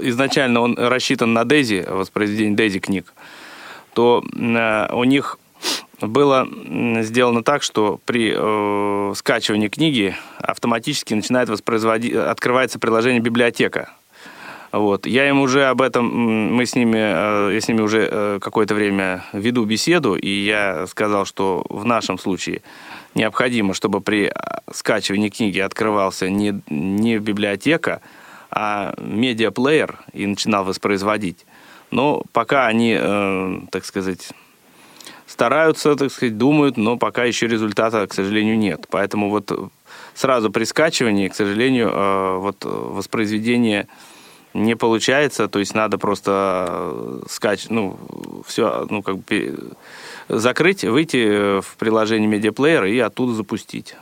Speaker 4: изначально он рассчитан на Дейзи, воспроизведение Дейзи книг, то у них было сделано так, что при э, скачивании книги автоматически начинает воспроизводить, открывается приложение библиотека. Вот. Я им уже об этом, мы с ними, э, я с ними уже э, какое-то время веду беседу, и я сказал, что в нашем случае необходимо, чтобы при скачивании книги открывался не, не библиотека, а медиаплеер и начинал воспроизводить. Но пока они, э, так сказать, стараются, так сказать, думают, но пока еще результата, к сожалению, нет. Поэтому вот сразу при скачивании, к сожалению, э, вот воспроизведение не получается, то есть надо просто э, скач, ну, все, ну, как бы закрыть, выйти в приложение медиаплеер и оттуда запустить.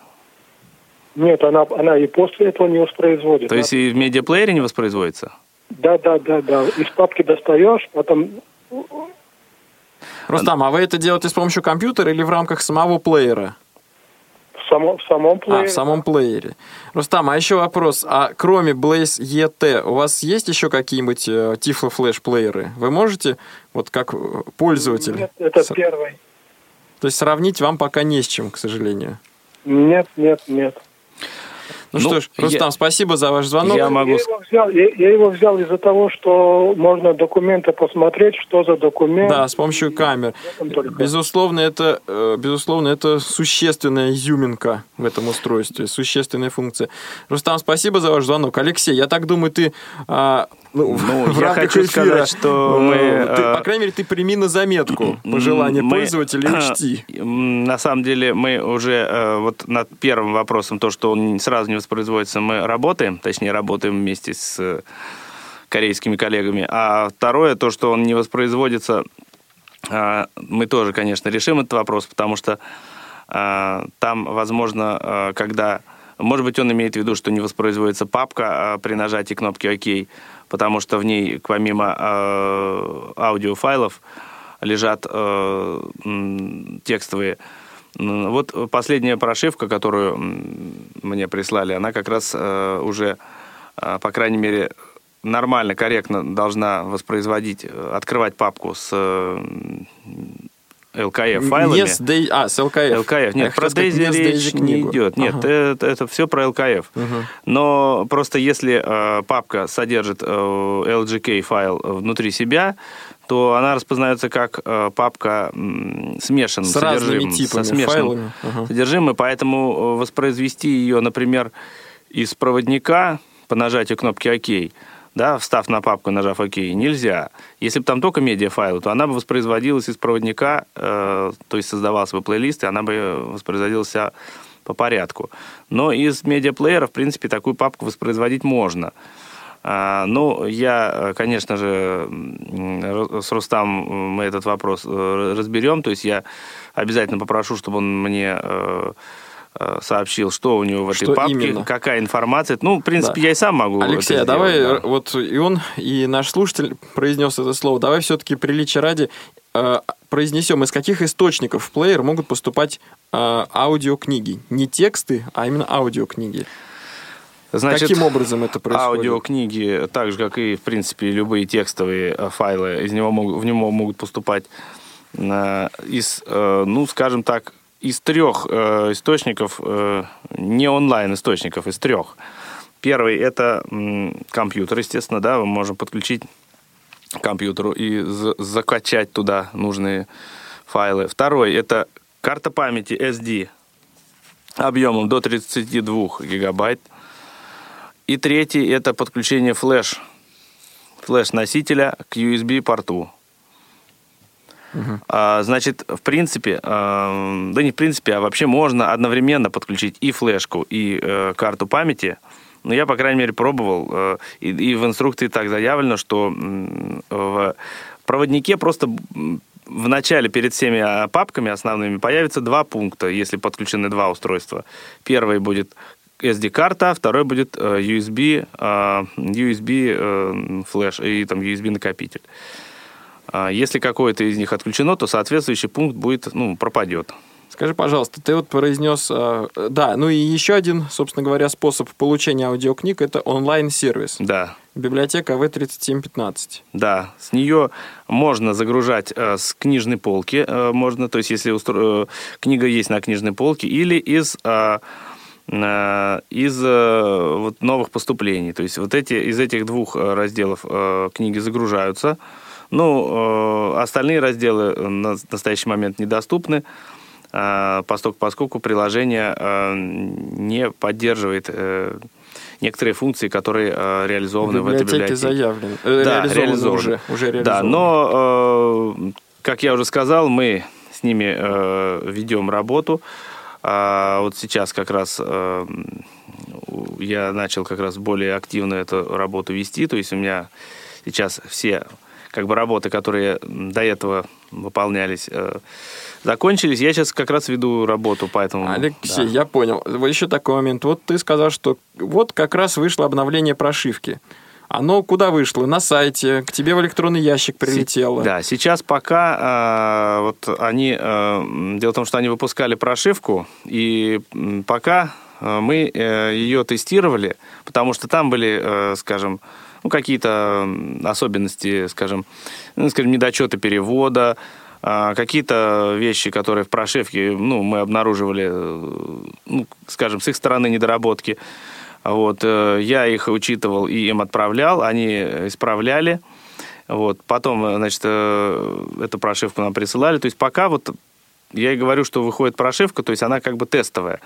Speaker 7: Нет, она, она и после этого не воспроизводит.
Speaker 4: То есть и в медиаплеере не воспроизводится?
Speaker 7: Да, да, да, да. Из папки достаешь, потом
Speaker 3: Рустам, а вы это делаете с помощью компьютера или в рамках самого плеера?
Speaker 7: В, само, в самом плеере.
Speaker 3: А, в самом плеере. Рустам, а еще вопрос. А кроме Blaze ET, у вас есть еще какие-нибудь э, Tiflo Flash плееры? Вы можете, вот как э, пользователь...
Speaker 7: Нет, это с... первый.
Speaker 3: То есть сравнить вам пока не с чем, к сожалению?
Speaker 7: Нет, нет, нет.
Speaker 3: Ну, ну что ж, Рустам, я, спасибо за ваш звонок.
Speaker 7: Я, могу... я, его, взял, я, я его взял из-за того, что можно документы посмотреть, что за документ.
Speaker 3: Да, с помощью камер. Безусловно, это, э, безусловно, это существенная изюминка в этом устройстве, существенная функция. Рустам, спасибо за ваш звонок. Алексей, я так думаю, ты а,
Speaker 4: ну, ну в я хочу эфира, сказать, что
Speaker 3: мы... Ты, по крайней мере, ты прими на заметку пожелания мы, пользователя и учти.
Speaker 4: На самом деле, мы уже э, вот над первым вопросом, то, что он сразу не воспроизводится, мы работаем, точнее, работаем вместе с э, корейскими коллегами. А второе, то, что он не воспроизводится, э, мы тоже, конечно, решим этот вопрос, потому что там, возможно, когда... Может быть, он имеет в виду, что не воспроизводится папка при нажатии кнопки «Ок», потому что в ней, помимо аудиофайлов, лежат э, текстовые. Вот последняя прошивка, которую мне прислали, она как раз э, уже, э, по крайней мере, нормально, корректно должна воспроизводить, открывать папку с LKF файлами.
Speaker 3: Не с Day... А, с LKF.
Speaker 4: LKF. Нет, Я про Daisy речь не идет. Нет, ага. это, это все про LKF. Ага. Но просто если э, папка содержит э, LGK файл внутри себя, то она распознается как э, папка э, смешанным
Speaker 3: с разными типами со смешанным файлами.
Speaker 4: Ага. содержимым, поэтому воспроизвести ее, например, из проводника по нажатию кнопки ОК, да, встав на папку, нажав ОК, нельзя. Если бы там только медиафайлы, то она бы воспроизводилась из проводника, э, то есть создавался бы плейлист, и она бы воспроизводилась по порядку. Но из медиаплеера, в принципе, такую папку воспроизводить можно. А, ну, я, конечно же, с Рустам мы этот вопрос э, разберем. То есть я обязательно попрошу, чтобы он мне э, Э, сообщил, что у него в этой что папке, именно? какая информация. Ну, в принципе, да. я и сам могу.
Speaker 3: Алексей,
Speaker 4: это
Speaker 3: а давай
Speaker 4: да.
Speaker 3: вот и он, и наш слушатель произнес это слово. Давай все-таки приличия ради э, произнесем, из каких источников в плеер могут поступать э, аудиокниги. Не тексты, а именно аудиокниги. Значит, Каким образом это происходит?
Speaker 4: Аудиокниги, так же, как и, в принципе, любые текстовые э, файлы, из него могут, в него могут поступать э, из, э, ну, скажем так, из трех источников, не онлайн-источников, из трех. Первый – это компьютер, естественно, да, мы можем подключить к компьютеру и закачать туда нужные файлы. Второй – это карта памяти SD объемом до 32 гигабайт. И третий – это подключение флеш, флеш-носителя к USB-порту. Угу. А, значит, в принципе, а, да не в принципе, а вообще можно одновременно подключить и флешку, и э, карту памяти. Но я, по крайней мере, пробовал, э, и, и в инструкции так заявлено, что в проводнике просто в начале перед всеми а, папками основными появится два пункта, если подключены два устройства. Первый будет SD-карта, второй будет USB, USB флеш и там USB накопитель. Если какой-то из них отключено, то соответствующий пункт будет, ну, пропадет.
Speaker 3: Скажи, пожалуйста, ты вот произнес, э, да, ну и еще один, собственно говоря, способ получения аудиокниг – это онлайн-сервис.
Speaker 4: Да.
Speaker 3: Библиотека В3715.
Speaker 4: Да, с нее можно загружать э, с книжной полки, э, можно, то есть если устро... Э, книга есть на книжной полке, или из... Э, э из э, вот, новых поступлений. То есть вот эти, из этих двух разделов книги загружаются. Ну, остальные разделы на настоящий момент недоступны. Поскольку, поскольку приложение не поддерживает э, некоторые функции, которые э, реализованы в, в этой библиотеке.
Speaker 3: заявлены. Э, да, реализованы, реализованы. Уже, уже реализованы.
Speaker 4: Да, но, как я уже сказал, мы с ними ведем работу. А вот сейчас как раз я начал как раз более активно эту работу вести. То есть у меня сейчас все как бы работы, которые до этого выполнялись, закончились. Я сейчас как раз веду работу, поэтому...
Speaker 3: Алексей, да. я понял. Еще такой момент. Вот ты сказал, что вот как раз вышло обновление прошивки. Оно куда вышло? На сайте, к тебе в электронный ящик прилетело.
Speaker 4: Да, сейчас пока э, вот они... Э, дело в том, что они выпускали прошивку, и пока э, мы э, ее тестировали, потому что там были, э, скажем, ну, какие-то особенности, скажем, ну, скажем, недочеты перевода, а, какие-то вещи, которые в прошивке, ну, мы обнаруживали, ну, скажем, с их стороны недоработки. Вот, э, я их учитывал и им отправлял, они исправляли. Вот, потом, э, значит, эту прошивку нам присылали. То есть пока вот я и говорю, что выходит прошивка, то есть она как бы тестовая.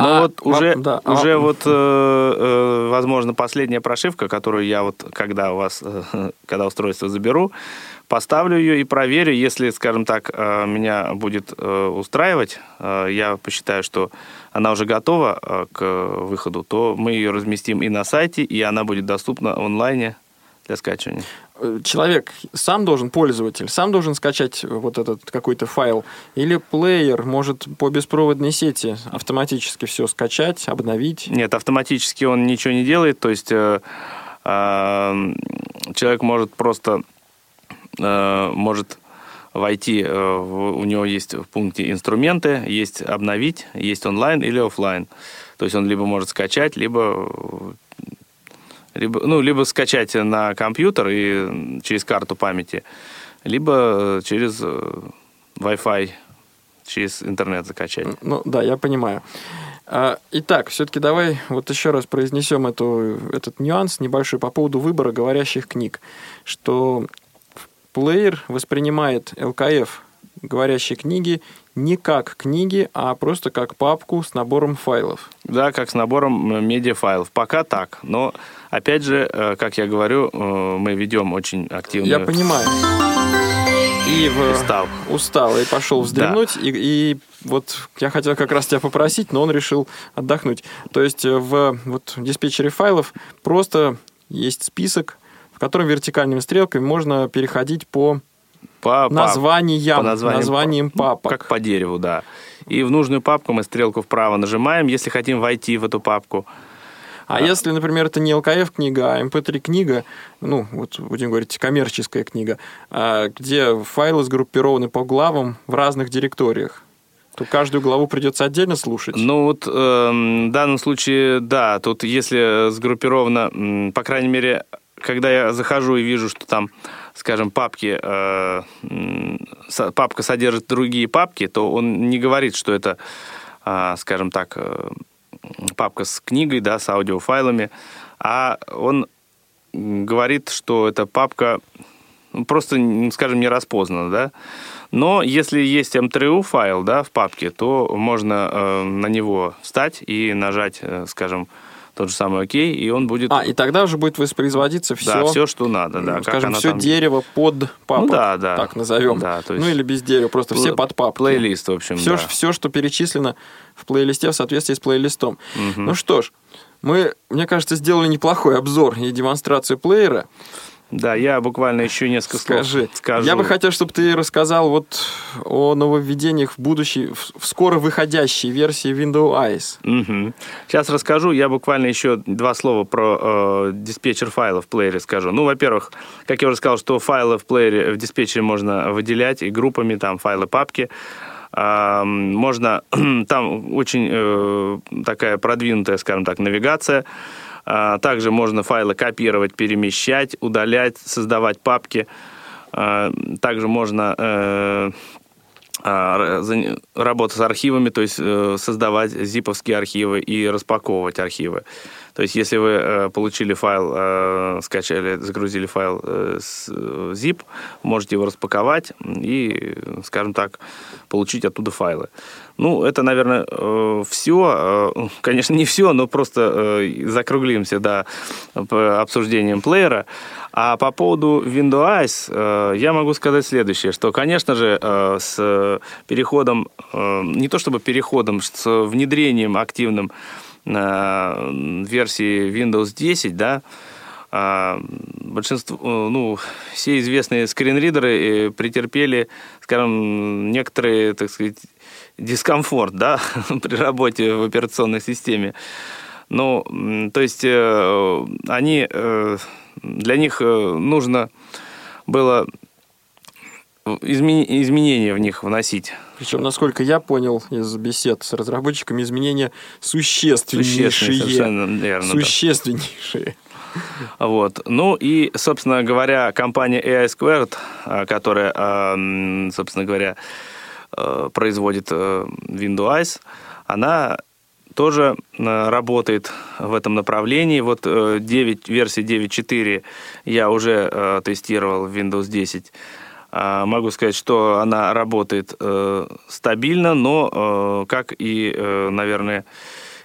Speaker 4: Но а, вот уже, да, уже а... вот, э, возможно, последняя прошивка, которую я вот, когда у вас, когда устройство заберу, поставлю ее и проверю, если, скажем так, э, меня будет э, устраивать, э, я посчитаю, что она уже готова к выходу, то мы ее разместим и на сайте, и она будет доступна онлайне для скачивания.
Speaker 3: Человек сам должен, пользователь, сам должен скачать вот этот какой-то файл, или плеер может по беспроводной сети автоматически все скачать, обновить?
Speaker 4: Нет, автоматически он ничего не делает, то есть э, э, человек может просто Э, может войти, э, у него есть в пункте инструменты, есть обновить, есть онлайн или офлайн. То есть он либо может скачать, либо, либо, ну, либо скачать на компьютер и через карту памяти, либо через э, Wi-Fi, через интернет закачать.
Speaker 3: Ну да, я понимаю. А, итак, все-таки давай вот еще раз произнесем эту, этот нюанс небольшой по поводу выбора говорящих книг, что Плеер воспринимает LKF говорящие книги не как книги, а просто как папку с набором файлов.
Speaker 4: Да, как с набором э, медиафайлов. Пока так. Но, опять же, э, как я говорю, э, мы ведем очень активно.
Speaker 3: Я понимаю. И в... устал. Устал и пошел вздремнуть. Да. И, и вот я хотел как раз тебя попросить, но он решил отдохнуть. То есть в вот, диспетчере файлов просто есть список котором вертикальными стрелками можно переходить по, по названиям, по названиям, названиям папок.
Speaker 4: Как по дереву, да. И в нужную папку мы стрелку вправо нажимаем, если хотим войти в эту папку.
Speaker 3: А если, например, это не ЛКФ книга, а MP3 эм книга, ну, вот будем говорить, коммерческая книга, а, где файлы сгруппированы по главам в разных директориях, то каждую главу придется отдельно слушать.
Speaker 4: Ну вот э, в данном случае, да, тут если сгруппировано, по крайней мере, когда я захожу и вижу, что там, скажем, папки, э, папка содержит другие папки, то он не говорит, что это, э, скажем так, э, папка с книгой, да, с аудиофайлами, а он говорит, что эта папка ну, просто, скажем, не распознана, да. Но если есть M3U файл, да, в папке, то можно э, на него встать и нажать, э, скажем, тот же самый окей, и он будет...
Speaker 3: А, и тогда уже будет воспроизводиться все...
Speaker 4: Да, все, что надо, да.
Speaker 3: Скажем, все там... дерево под папок, ну, да, да. так назовем. Да, то есть... Ну или без дерева, просто все под папки.
Speaker 4: Плейлист, в общем,
Speaker 3: все,
Speaker 4: да.
Speaker 3: все, что перечислено в плейлисте в соответствии с плейлистом. Угу. Ну что ж, мы, мне кажется, сделали неплохой обзор и демонстрацию плеера.
Speaker 4: Да, я буквально еще несколько
Speaker 3: Скажи,
Speaker 4: слов скажу.
Speaker 3: Я бы хотел, чтобы ты рассказал вот о нововведениях в будущей, в скоро выходящей версии Windows Eyes.
Speaker 4: Угу. Сейчас расскажу. Я буквально еще два слова про э, диспетчер файлов в плеере скажу. Ну, во-первых, как я уже сказал, что файлы в плеере в диспетчере можно выделять и группами, там файлы, папки. Можно, там очень э, такая продвинутая, скажем так, навигация. А, также можно файлы копировать, перемещать, удалять, создавать папки. А, также можно э, а, работать с архивами, то есть э, создавать зиповские архивы и распаковывать архивы. То есть, если вы э, получили файл, скачали, загрузили файл с zip, можете его распаковать и, скажем так, получить оттуда файлы. Ну, это, наверное, э, все. Э, конечно, не все, но просто э, закруглимся до обсуждением плеера. А по поводу Windows я могу сказать следующее, что, конечно же, с переходом, не то чтобы переходом, с внедрением активным версии Windows 10, да, большинство, ну, все известные скринридеры претерпели, скажем, некоторые, так сказать, дискомфорт, да, при работе в операционной системе. Ну, то есть э, они, э, для них э, нужно было изменения в них вносить.
Speaker 3: Причем, насколько я понял из бесед с разработчиками, изменения существеннейшие.
Speaker 4: Совершенно верно.
Speaker 3: Существеннейшие.
Speaker 4: Вот. Ну и, собственно говоря, компания AI Squared, которая, собственно говоря, производит э, Windows, она тоже э, работает в этом направлении. Вот 9, версия 9.4 я уже тестировал в Windows 10. Могу сказать, что она работает стабильно, но, как и, наверное,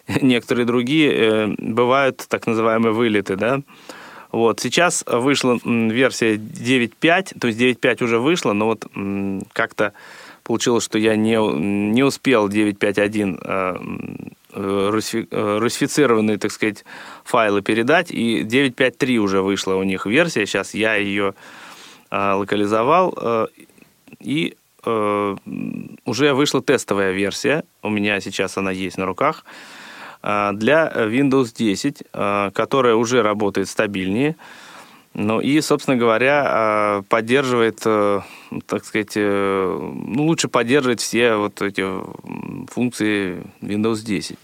Speaker 4: некоторые другие, бывают так называемые вылеты, да. Вот, сейчас вышла версия 9.5, то есть 9.5 уже вышла, но вот как-то Получилось, что я не, не успел 951 э, э, русифицированные, так сказать, файлы передать, и 9.5.3 уже вышла у них версия, сейчас я ее э, локализовал, и уже вышла тестовая версия, у меня сейчас она есть на руках, для Windows 10, которая уже работает стабильнее, ну и, собственно говоря, а, поддерживает, э, так сказать, э, ну, лучше поддерживает все вот эти функции Windows 10.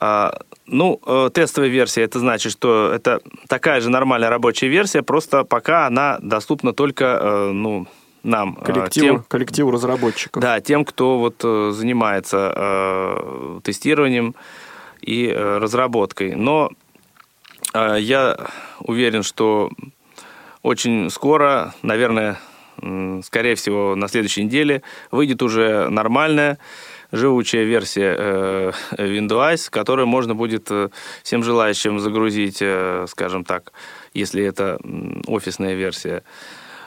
Speaker 4: А, ну, э, тестовая версия, это значит, что это такая же нормальная рабочая версия, просто пока она доступна только, ну, нам.
Speaker 3: Коллективу, тем, коллективу разработчиков.
Speaker 4: Да, тем, кто вот занимается тестированием и разработкой. Но я уверен, что очень скоро, наверное, скорее всего, на следующей неделе выйдет уже нормальная живучая версия э, Windows, которую можно будет э, всем желающим загрузить, э, скажем так, если это офисная версия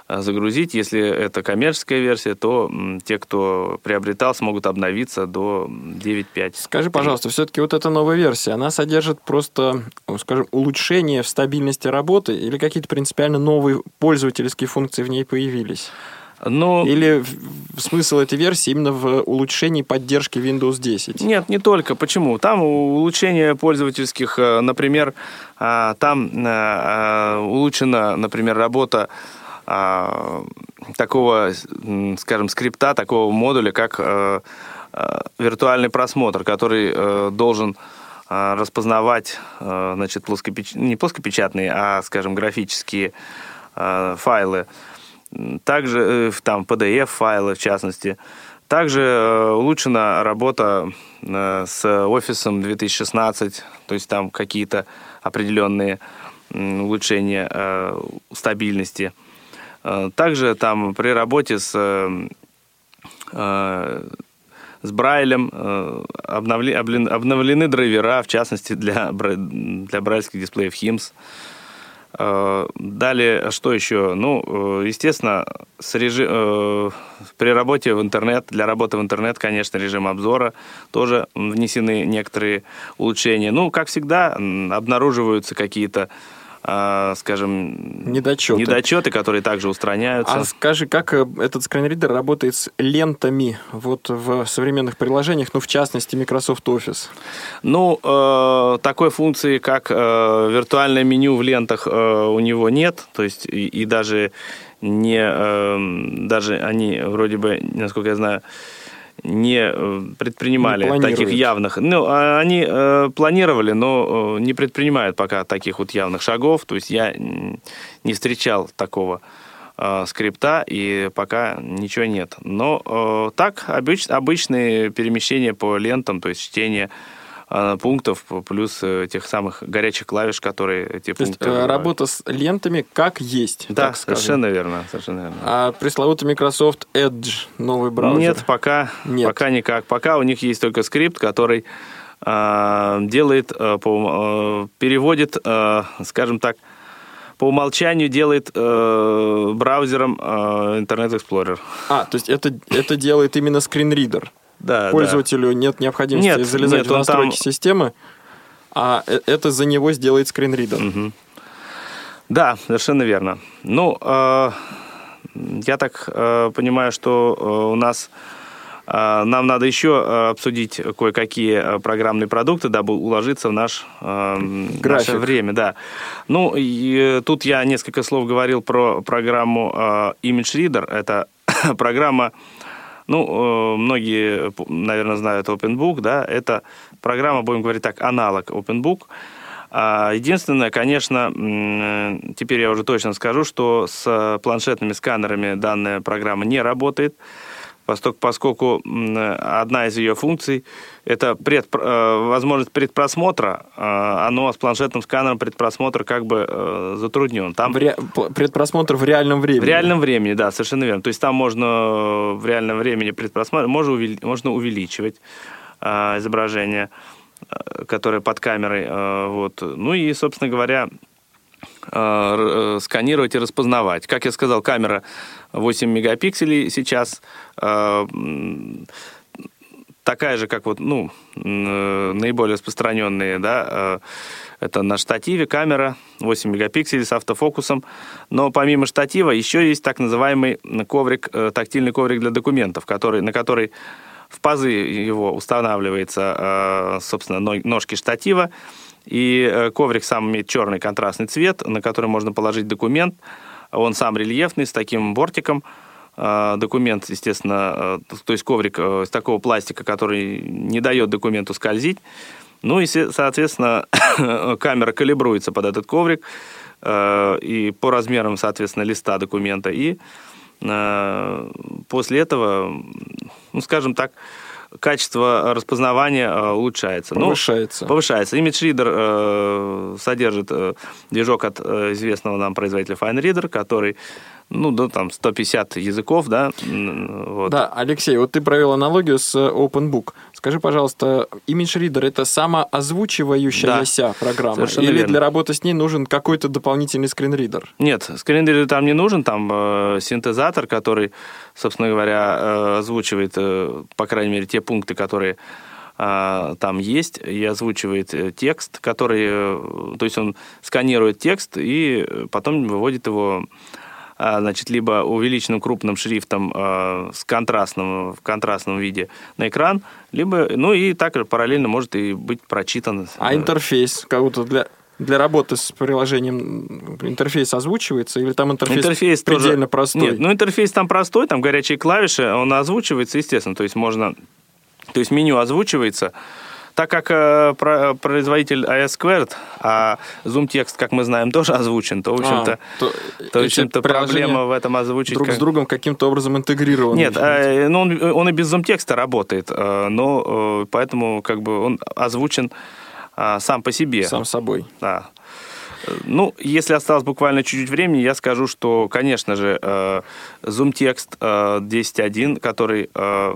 Speaker 4: загрузить. Если это коммерческая версия, то те, кто приобретал, смогут обновиться до 9.5.
Speaker 3: Скажи, пожалуйста, все-таки вот эта новая версия, она содержит просто, скажем, улучшение в стабильности работы или какие-то принципиально новые пользовательские функции в ней появились? Но... Или смысл этой версии именно в улучшении поддержки Windows 10?
Speaker 4: Нет, не только. Почему? Там улучшение пользовательских, э, например, э, там улучшена, например, работа а, такого, скажем, скрипта, такого модуля, как а, а, виртуальный просмотр, который а, должен распознавать, значит, плоскопеч... не плоскопечатные, а, скажем, графические файлы. Также э, там PDF-файлы, в частности. Также э, улучшена работа э, с офисом 2016, то есть там какие-то определенные улучшения стабильности. Э, также там при работе с, э, э, с Брайлем обновли, обновлены драйвера, в частности для, для брайльских дисплеев HIMS. Далее, что еще? Ну, естественно, с режим, при работе в интернет, для работы в интернет, конечно, режим обзора, тоже внесены некоторые улучшения. Ну, как всегда, обнаруживаются какие-то скажем,
Speaker 3: недочеты.
Speaker 4: недочеты, которые также устраняются.
Speaker 3: А скажи, как э, этот скринридер работает с лентами вот в современных приложениях, ну, в частности, Microsoft Office?
Speaker 4: Ну, э, такой функции, как э, виртуальное меню в лентах, э, у него нет, то есть и, и даже не, э, даже они вроде бы, насколько я знаю, не э, предпринимали не таких явных. Ну, а они э, планировали, но э, не предпринимают пока таких вот явных шагов. То есть я не встречал такого э, скрипта, и пока ничего нет. Но э, так, обыч, обычные перемещения по лентам, то есть чтение Э, пунктов, плюс э, тех самых горячих клавиш, которые эти
Speaker 3: То
Speaker 4: пункты...
Speaker 3: Есть, работа с лентами как есть.
Speaker 4: Да, совершенно верно, совершенно верно.
Speaker 3: А пресловутый Microsoft Edge, новый браузер?
Speaker 4: Нет, пока, Нет. пока никак. Пока у них есть только скрипт, который э, делает, э, по, э, переводит, э, скажем так, по умолчанию делает э, браузером э, Internet Explorer.
Speaker 3: А, то есть это, это делает именно скринридер?
Speaker 4: Да,
Speaker 3: пользователю
Speaker 4: да.
Speaker 3: нет необходимости нет, залезать нет, в настройки там... системы, а э, это за него сделает скринридер.
Speaker 4: Угу. Да, совершенно верно. Ну, э, я так э, понимаю, что э, у нас э, нам надо еще э, обсудить кое-какие э, программные продукты, дабы уложиться в наш, э, наше время. Да. Ну, и тут я несколько слов говорил про программу э, Image Reader. Это программа ну, э, многие, наверное, знают OpenBook, да, это программа, будем говорить так, аналог OpenBook. А единственное, конечно, теперь я уже точно скажу, что с планшетными сканерами данная программа не работает поскольку одна из ее функций – это пред, э, возможность предпросмотра, э, оно с планшетным сканером предпросмотр как бы э, затруднен.
Speaker 3: Там... Ре... Предпросмотр в реальном времени?
Speaker 4: В реальном времени, да, совершенно верно. То есть там можно в реальном времени предпросмотр, можно, увели... можно увеличивать изображение, которое под камерой. Вот. Ну и, собственно говоря, сканировать и распознавать. Как я сказал, камера 8 мегапикселей сейчас э, такая же, как вот, ну, наиболее распространенные, да, это на штативе камера 8 мегапикселей с автофокусом. Но помимо штатива еще есть так называемый коврик, тактильный коврик для документов, который, на который в пазы его устанавливается, собственно, ножки штатива, и э, коврик сам имеет черный контрастный цвет, на который можно положить документ. Он сам рельефный, с таким бортиком. Э, документ, естественно, э, то есть коврик из такого пластика, который не дает документу скользить. Ну и, соответственно, камера калибруется под этот коврик и по размерам, соответственно, листа документа. И после этого, ну, скажем так, качество распознавания э, улучшается.
Speaker 3: Ну, повышается.
Speaker 4: Ну, повышается. Image Reader э, содержит э, движок от э, известного нам производителя FineReader, который ну, да, там 150 языков, да.
Speaker 3: Вот. Да, Алексей, вот ты провел аналогию с OpenBook. Скажи, пожалуйста, Image Reader это самоозвучивающаяся да, программа? Или верно. для работы с ней нужен какой-то дополнительный скринридер?
Speaker 4: Нет, скринридер там не нужен, там э, синтезатор, который, собственно говоря, э, озвучивает, э, по крайней мере, те пункты, которые э, там есть, и озвучивает э, текст, который, э, то есть он сканирует текст и потом выводит его значит, либо увеличенным крупным шрифтом э, с контрастным, в контрастном виде на экран, либо, ну и так параллельно может и быть прочитан.
Speaker 3: А интерфейс как-то для, для работы с приложением интерфейс озвучивается или там интерфейс, интерфейс предельно тоже... простой?
Speaker 4: Нет, ну интерфейс там простой, там горячие клавиши, он озвучивается, естественно, то есть можно, то есть меню озвучивается, так как э, про, производитель AS Squared, а Zoom текст, как мы знаем, тоже озвучен, то, в общем-то, а, то, то, в общем-то проблема в этом озвучить...
Speaker 3: Друг как... с другом каким-то образом интегрированы.
Speaker 4: Нет, э, ну, он, он и без Zoom текста работает, э, но э, поэтому как бы он озвучен э, сам по себе.
Speaker 3: Сам собой.
Speaker 4: Да. Ну, если осталось буквально чуть-чуть времени, я скажу, что, конечно же, э, Zoom Text 10.1, э, который э,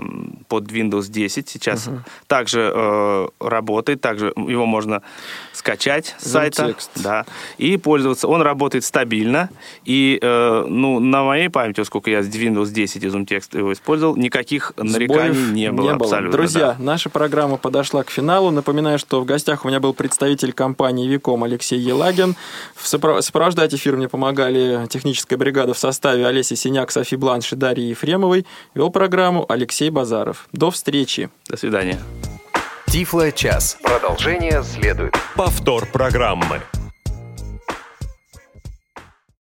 Speaker 4: под Windows 10 сейчас угу. также работает, также его можно скачать с сайта. Text. Да, и пользоваться. Он работает стабильно, и ну, на моей памяти, сколько я с Windows 10 и Zoom Text его использовал, никаких нареканий Сбоев не было, не было. абсолютно.
Speaker 3: Друзья, да. наша программа подошла к финалу. Напоминаю, что в гостях у меня был представитель компании Виком Алексей Елагин. Сопровождать эфир мне помогали техническая бригада в составе Олеси Синяк, Софи Бланш и Дарьи Ефремовой. Вел программу Алексей Базаров. До встречи.
Speaker 4: До свидания.
Speaker 5: Тифло час. Продолжение следует.
Speaker 8: Повтор программы.